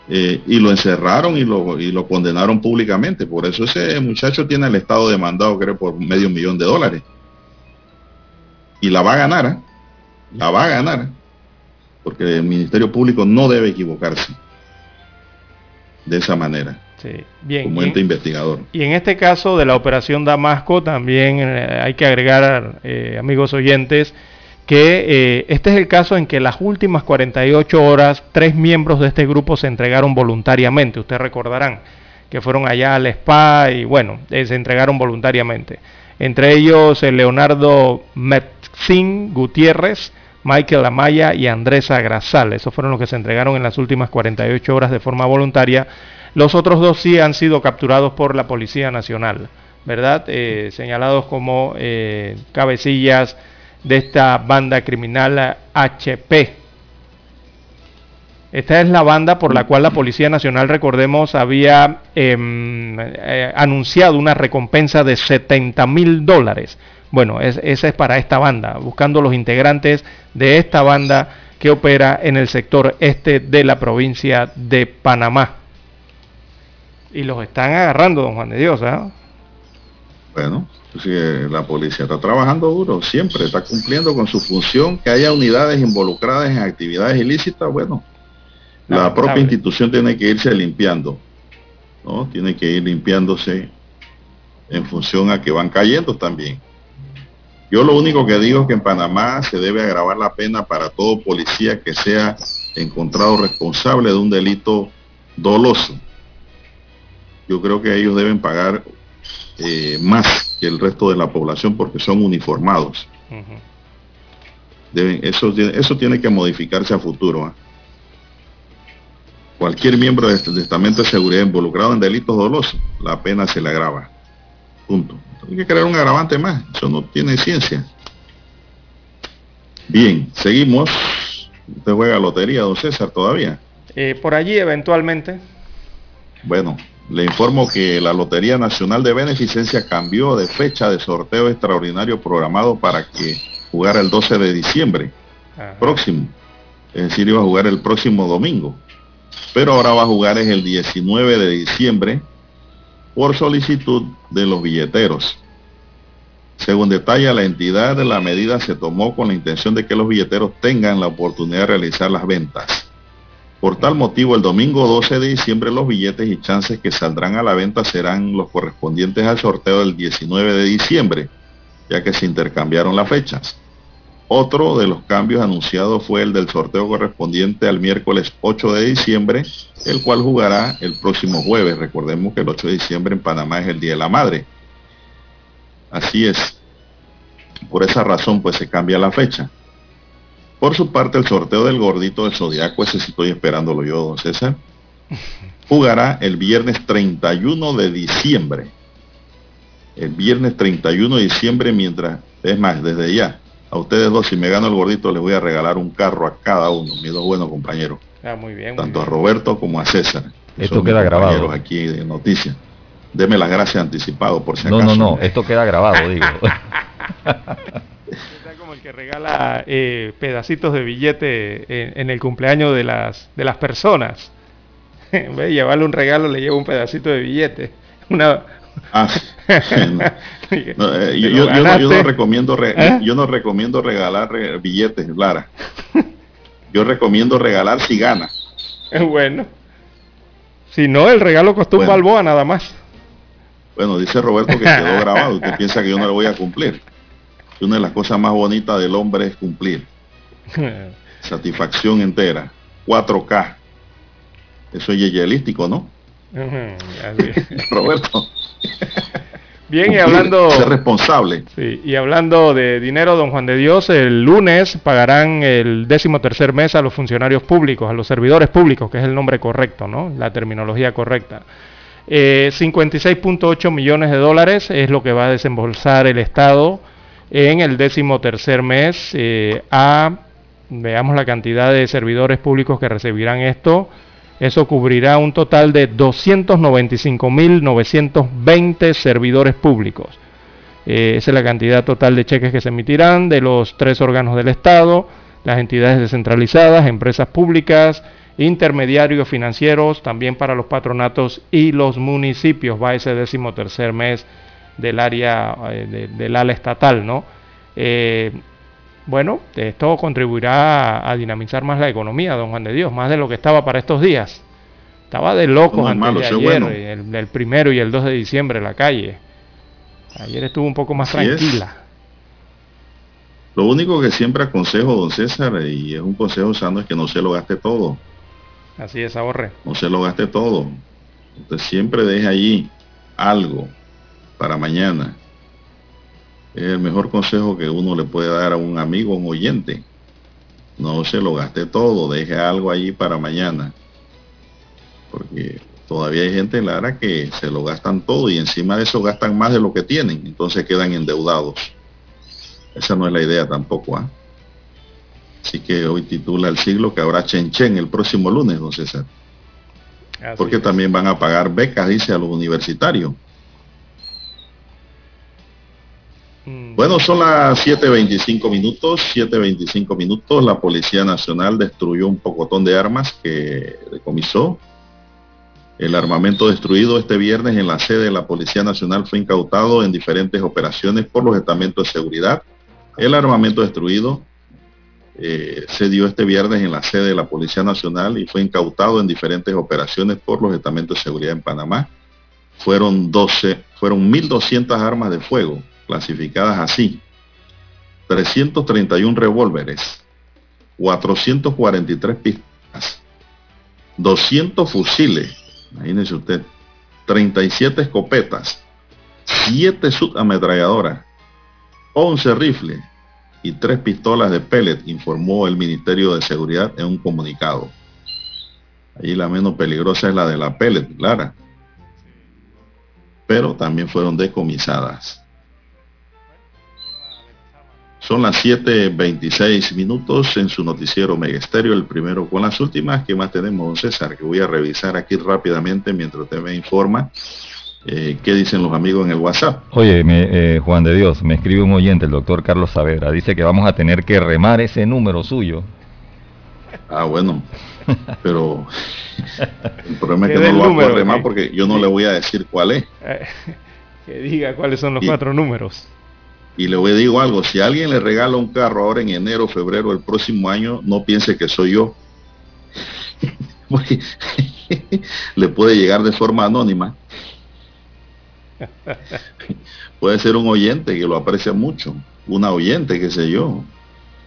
[SPEAKER 2] eh, y lo encerraron y lo, y lo condenaron públicamente. Por eso ese muchacho tiene el Estado demandado, creo, por medio millón de dólares. Y la va a ganar, ¿eh? la va a ganar, porque el Ministerio Público no debe equivocarse de esa manera.
[SPEAKER 3] Sí, bien.
[SPEAKER 2] Como ente investigador.
[SPEAKER 3] Y en este caso de la operación Damasco también eh, hay que agregar, eh, amigos oyentes, que eh, este es el caso en que las últimas 48 horas tres miembros de este grupo se entregaron voluntariamente. Ustedes recordarán que fueron allá al spa y bueno, eh, se entregaron voluntariamente. Entre ellos el Leonardo Metzin Gutiérrez, Michael Amaya y Andrés Agrasal. Esos fueron los que se entregaron en las últimas 48 horas de forma voluntaria. Los otros dos sí han sido capturados por la Policía Nacional, ¿verdad? Eh, señalados como cabecillas de esta banda criminal HP. Esta es la banda por la cual la Policía Nacional, recordemos, había em, eh, anunciado una recompensa de 70 mil dólares. Bueno, es, esa es para esta banda, buscando los integrantes de esta banda que opera en el sector este de la provincia de Panamá. Y los están agarrando, don Juan de Dios. ¿ah?
[SPEAKER 2] Bueno, la policía está trabajando duro, siempre está cumpliendo con su función, que haya unidades involucradas en actividades ilícitas, bueno, la propia institución tiene que irse limpiando, ¿no? Tiene que ir limpiándose en función a que van cayendo también. Yo lo único que digo es que en Panamá se debe agravar la pena para todo policía que sea encontrado responsable de un delito doloso. Yo creo que ellos deben pagar eh, más que el resto de la población porque son uniformados. Deben, eso, eso tiene que modificarse a futuro. ¿ah? Cualquier miembro del este estamento de seguridad involucrado en delitos dolosos, la pena se le agrava. Punto. Hay que crear un agravante más. Eso no tiene ciencia. Bien, seguimos. Usted juega lotería, don César, todavía.
[SPEAKER 3] Eh, por allí eventualmente.
[SPEAKER 2] Bueno, le informo que la Lotería Nacional de Beneficencia cambió de fecha de sorteo extraordinario programado para que jugara el 12 de diciembre próximo. Es decir, iba a jugar el próximo domingo. Pero ahora va a jugar es el 19 de diciembre por solicitud de los billeteros. Según detalla la entidad, la medida se tomó con la intención de que los billeteros tengan la oportunidad de realizar las ventas. Por tal motivo, el domingo 12 de diciembre los billetes y chances que saldrán a la venta serán los correspondientes al sorteo del 19 de diciembre, ya que se intercambiaron las fechas. Otro de los cambios anunciados fue el del sorteo correspondiente al miércoles 8 de diciembre, el cual jugará el próximo jueves. Recordemos que el 8 de diciembre en Panamá es el Día de la Madre. Así es. Por esa razón, pues se cambia la fecha. Por su parte, el sorteo del gordito del Zodiaco, ese sí estoy esperándolo yo, don César, jugará el viernes 31 de diciembre. El viernes 31 de diciembre, mientras, es más, desde ya, a ustedes dos, si me gano el gordito, les voy a regalar un carro a cada uno, mis dos buenos compañeros.
[SPEAKER 3] Ah, muy bien.
[SPEAKER 2] Tanto a Roberto como a César.
[SPEAKER 1] Esto queda grabado.
[SPEAKER 2] aquí de noticias. Deme las gracias anticipado, por si
[SPEAKER 1] acaso. No, no, no, esto queda grabado, digo.
[SPEAKER 3] que regala eh, pedacitos de billete en, el cumpleaños de las, de las personas. en vez de llevarle un regalo, le lleva un pedacito de billete. Una,
[SPEAKER 2] Ah, eh, yo, no, recomiendo ¿Eh? yo no recomiendo regalar billetes, Lara. Yo recomiendo regalar si gana.
[SPEAKER 3] Bueno. Si no, el regalo costó un balboa nada más.
[SPEAKER 2] Bueno, dice Roberto que quedó grabado. Usted piensa que yo no le voy a cumplir. Una de las cosas más bonitas del hombre es cumplir. Satisfacción entera. 4K. Eso es yeyelístico, ¿no? Roberto.
[SPEAKER 3] Bien, y hablando...
[SPEAKER 2] Ser responsable.
[SPEAKER 3] Sí, y hablando de dinero, don Juan de Dios, el lunes pagarán el décimo tercer mes a los funcionarios públicos, a los servidores públicos, que es el nombre correcto, ¿no? La terminología correcta. 56.8 eh, millones de dólares es lo que va a desembolsar el Estado en el décimo tercer mes eh, a, veamos la cantidad de servidores públicos que recibirán esto, eso cubrirá un total de 295.920 servidores públicos. Eh, esa es la cantidad total de cheques que se emitirán de los tres órganos del Estado, las entidades descentralizadas, empresas públicas, intermediarios financieros, también para los patronatos y los municipios. Va ese décimo tercer mes del área eh, del ala estatal, ¿no? Eh, bueno, esto contribuirá a, dinamizar más la economía, don Juan de Dios, más de lo que estaba para estos días. Estaba de locos antes de ayer, el, primero y el 2 de diciembre en la calle. Ayer estuvo un poco más tranquila.
[SPEAKER 2] Lo único que siempre aconsejo, don César, y es un consejo sano, es que no se lo gaste todo.
[SPEAKER 3] Así es, ahorre.
[SPEAKER 2] No se lo gaste todo. Usted siempre deje allí algo para mañana es el mejor consejo que uno le puede dar a un amigo, un oyente. No se lo gaste todo, deje algo allí para mañana. Porque todavía hay gente, Lara, que se lo gastan todo y encima de eso gastan más de lo que tienen. Entonces quedan endeudados. Esa no es la idea tampoco. ¿ah? Así que hoy titula el siglo que habrá Chen el próximo lunes, don César. Porque también van a pagar becas, dice, a los universitarios. Bueno, son las 7.25 minutos, 7.25 minutos. La Policía Nacional destruyó un pocotón de armas que decomisó. El armamento destruido este viernes en la sede de la Policía Nacional fue incautado en diferentes operaciones por los estamentos de seguridad. El armamento destruido eh, se dio este viernes en la sede de la Policía Nacional y fue incautado en diferentes operaciones por los estamentos de seguridad en Panamá. Fueron 12, fueron 1.200 armas de fuego, clasificadas así. 331 revólveres, 443 pistolas, 200 fusiles, imagínense usted, 37 escopetas, 7 subametralladoras, 11 rifles y 3 pistolas de pellet, informó el Ministerio de Seguridad en un comunicado. Ahí la menos peligrosa es la de la pellet, Clara. Pero también fueron decomisadas. Son las 7.26 minutos en su noticiero Megesterio, el primero con las últimas. ¿Qué más tenemos, don César? Que voy a revisar aquí rápidamente mientras usted me informa. Eh, ¿Qué dicen los amigos en el WhatsApp?
[SPEAKER 1] Oye, eh, Juan de Dios, me escribe un oyente, el doctor Carlos Saavedra. Dice que vamos a tener que remar ese número suyo.
[SPEAKER 2] Ah, bueno. Pero el problema es que no lo voy a remar porque yo no le voy a decir cuál es.
[SPEAKER 3] que diga cuáles son los cuatro números.
[SPEAKER 2] Y le decir algo, si alguien le regala un carro ahora en enero, febrero del próximo año, no piense que soy yo. le puede llegar de forma anónima. puede ser un oyente que lo aprecia mucho, una oyente, qué sé yo,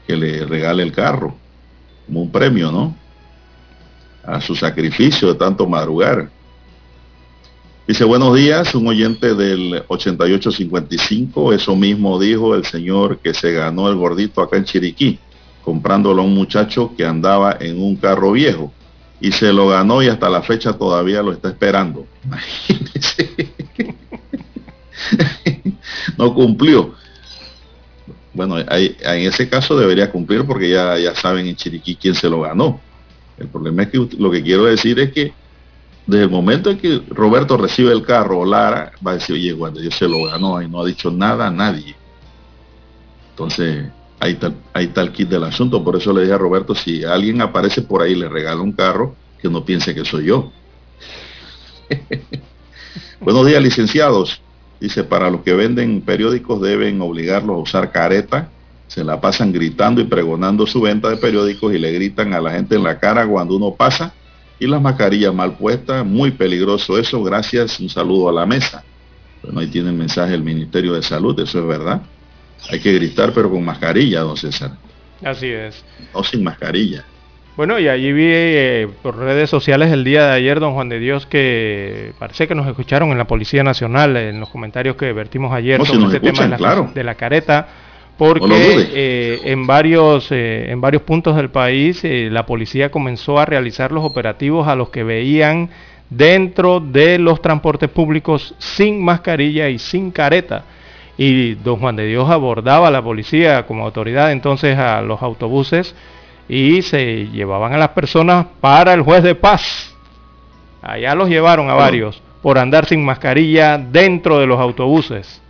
[SPEAKER 2] que le regale el carro como un premio, ¿no? A su sacrificio de tanto madrugar. Dice, buenos días, un oyente del 8855, eso mismo dijo el señor que se ganó el gordito acá en Chiriquí, comprándolo a un muchacho que andaba en un carro viejo. Y se lo ganó y hasta la fecha todavía lo está esperando. no cumplió. Bueno, en ese caso debería cumplir porque ya, ya saben en Chiriquí quién se lo ganó. El problema es que lo que quiero decir es que desde el momento en que Roberto recibe el carro Lara, va a decir, oye, cuando yo se lo ganó y no ha dicho nada a nadie. Entonces, ahí está, ahí está el kit del asunto. Por eso le dije a Roberto, si alguien aparece por ahí y le regala un carro, que no piense que soy yo. Buenos días, licenciados. Dice, para los que venden periódicos deben obligarlos a usar careta. Se la pasan gritando y pregonando su venta de periódicos y le gritan a la gente en la cara cuando uno pasa. Y las mascarillas mal puestas, muy peligroso eso. Gracias, un saludo a la mesa. Bueno, ahí tiene el mensaje del Ministerio de Salud, eso es verdad. Hay que gritar, pero con mascarilla, don César.
[SPEAKER 3] Así es.
[SPEAKER 2] No sin mascarilla.
[SPEAKER 3] Bueno, y allí vi eh, por redes sociales el día de ayer, don Juan de Dios, que parece que nos escucharon en la Policía Nacional, en los comentarios que vertimos ayer sobre este tema de la, de la, careta, porque eh, en, varios, eh, en varios puntos del país la policía comenzó a realizar los operativos a los que veían dentro de los transportes públicos sin mascarilla y sin careta. Y don Juan de Dios abordaba a la policía como autoridad entonces a los autobuses y se llevaban a las personas para el juez de paz. Allá los llevaron a varios por andar sin mascarilla dentro de los autobuses.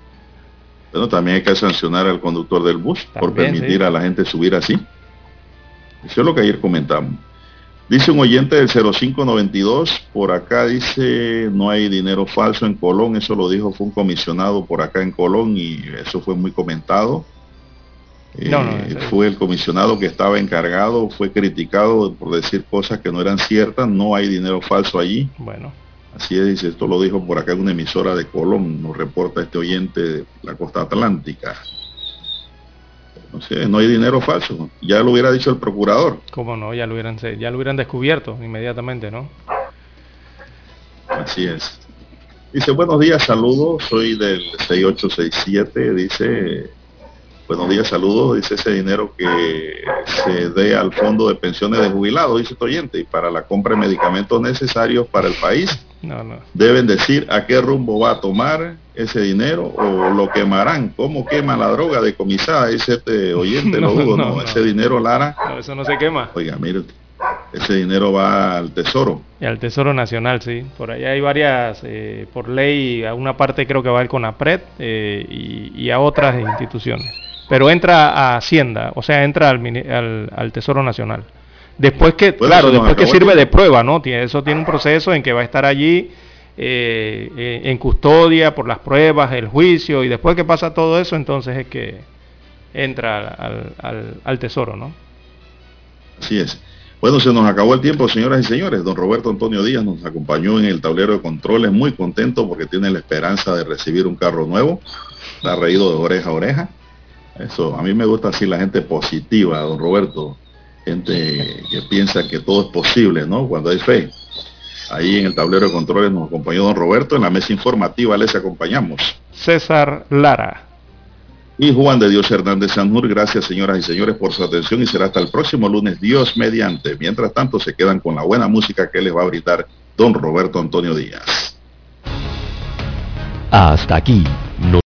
[SPEAKER 2] Bueno, también hay que sancionar al conductor del bus por permitir a la gente subir así. Eso es lo que ayer comentamos. Dice un oyente del 0592, por acá dice, no hay dinero falso en Colón, eso lo dijo, fue un comisionado por acá en Colón y eso fue muy comentado. Eh, fue el comisionado que estaba encargado, fue criticado por decir cosas que no eran ciertas, no hay dinero falso allí.
[SPEAKER 3] Bueno.
[SPEAKER 2] Así es, esto lo dijo por acá en una emisora de Colón, nos reporta este oyente de la costa atlántica. No sé, no hay dinero falso. Ya lo hubiera dicho el procurador.
[SPEAKER 3] ¿Cómo no? Ya lo hubieran, ya lo hubieran descubierto inmediatamente, ¿no?
[SPEAKER 2] Así es. Dice, buenos días, saludos, soy del 6867, dice, Buenos días, saludos. Dice ese dinero que se dé al fondo de pensiones de jubilados, dice este oyente, y para la compra de medicamentos necesarios para el país. Deben decir a qué rumbo va a tomar ese dinero o lo quemarán. ¿Cómo quema la droga decomisada? Dice este oyente, lo dudo, no, Ese dinero, Lara.
[SPEAKER 3] No, eso no se quema.
[SPEAKER 2] Oiga, mire, ese dinero va al Tesoro.
[SPEAKER 3] Y al Tesoro Nacional, sí. Por ahí hay varias, eh, por ley, a una parte creo que va al CONAPRED eh, y a otras instituciones pero entra a Hacienda, o sea, entra al, al, Tesoro Nacional. Después que, claro, después que sirve de prueba, ¿no? Eso tiene un proceso en que va a estar allí eh, eh, en custodia por las pruebas, el juicio, y después que pasa todo eso, entonces es que entra al, al Tesoro, ¿no?
[SPEAKER 2] Así es. Bueno, se nos acabó el tiempo, señoras y señores. Don Roberto Antonio Díaz nos acompañó en el tablero de controles, muy contento porque tiene la esperanza de recibir un carro nuevo. Está reído de oreja a oreja. Eso, a mí me gusta así la gente positiva, don Roberto. Gente que piensa que todo es posible, ¿no? Cuando hay fe. Ahí en el tablero de controles nos acompañó don Roberto. En la mesa informativa les acompañamos.
[SPEAKER 3] César Lara.
[SPEAKER 2] Y Juan de Dios Hernández Sanjur. Gracias, señoras y señores, por su atención y será hasta el próximo lunes, Dios mediante. Mientras tanto, se quedan con la buena música que les va a brindar don Roberto Antonio Díaz.
[SPEAKER 1] Hasta aquí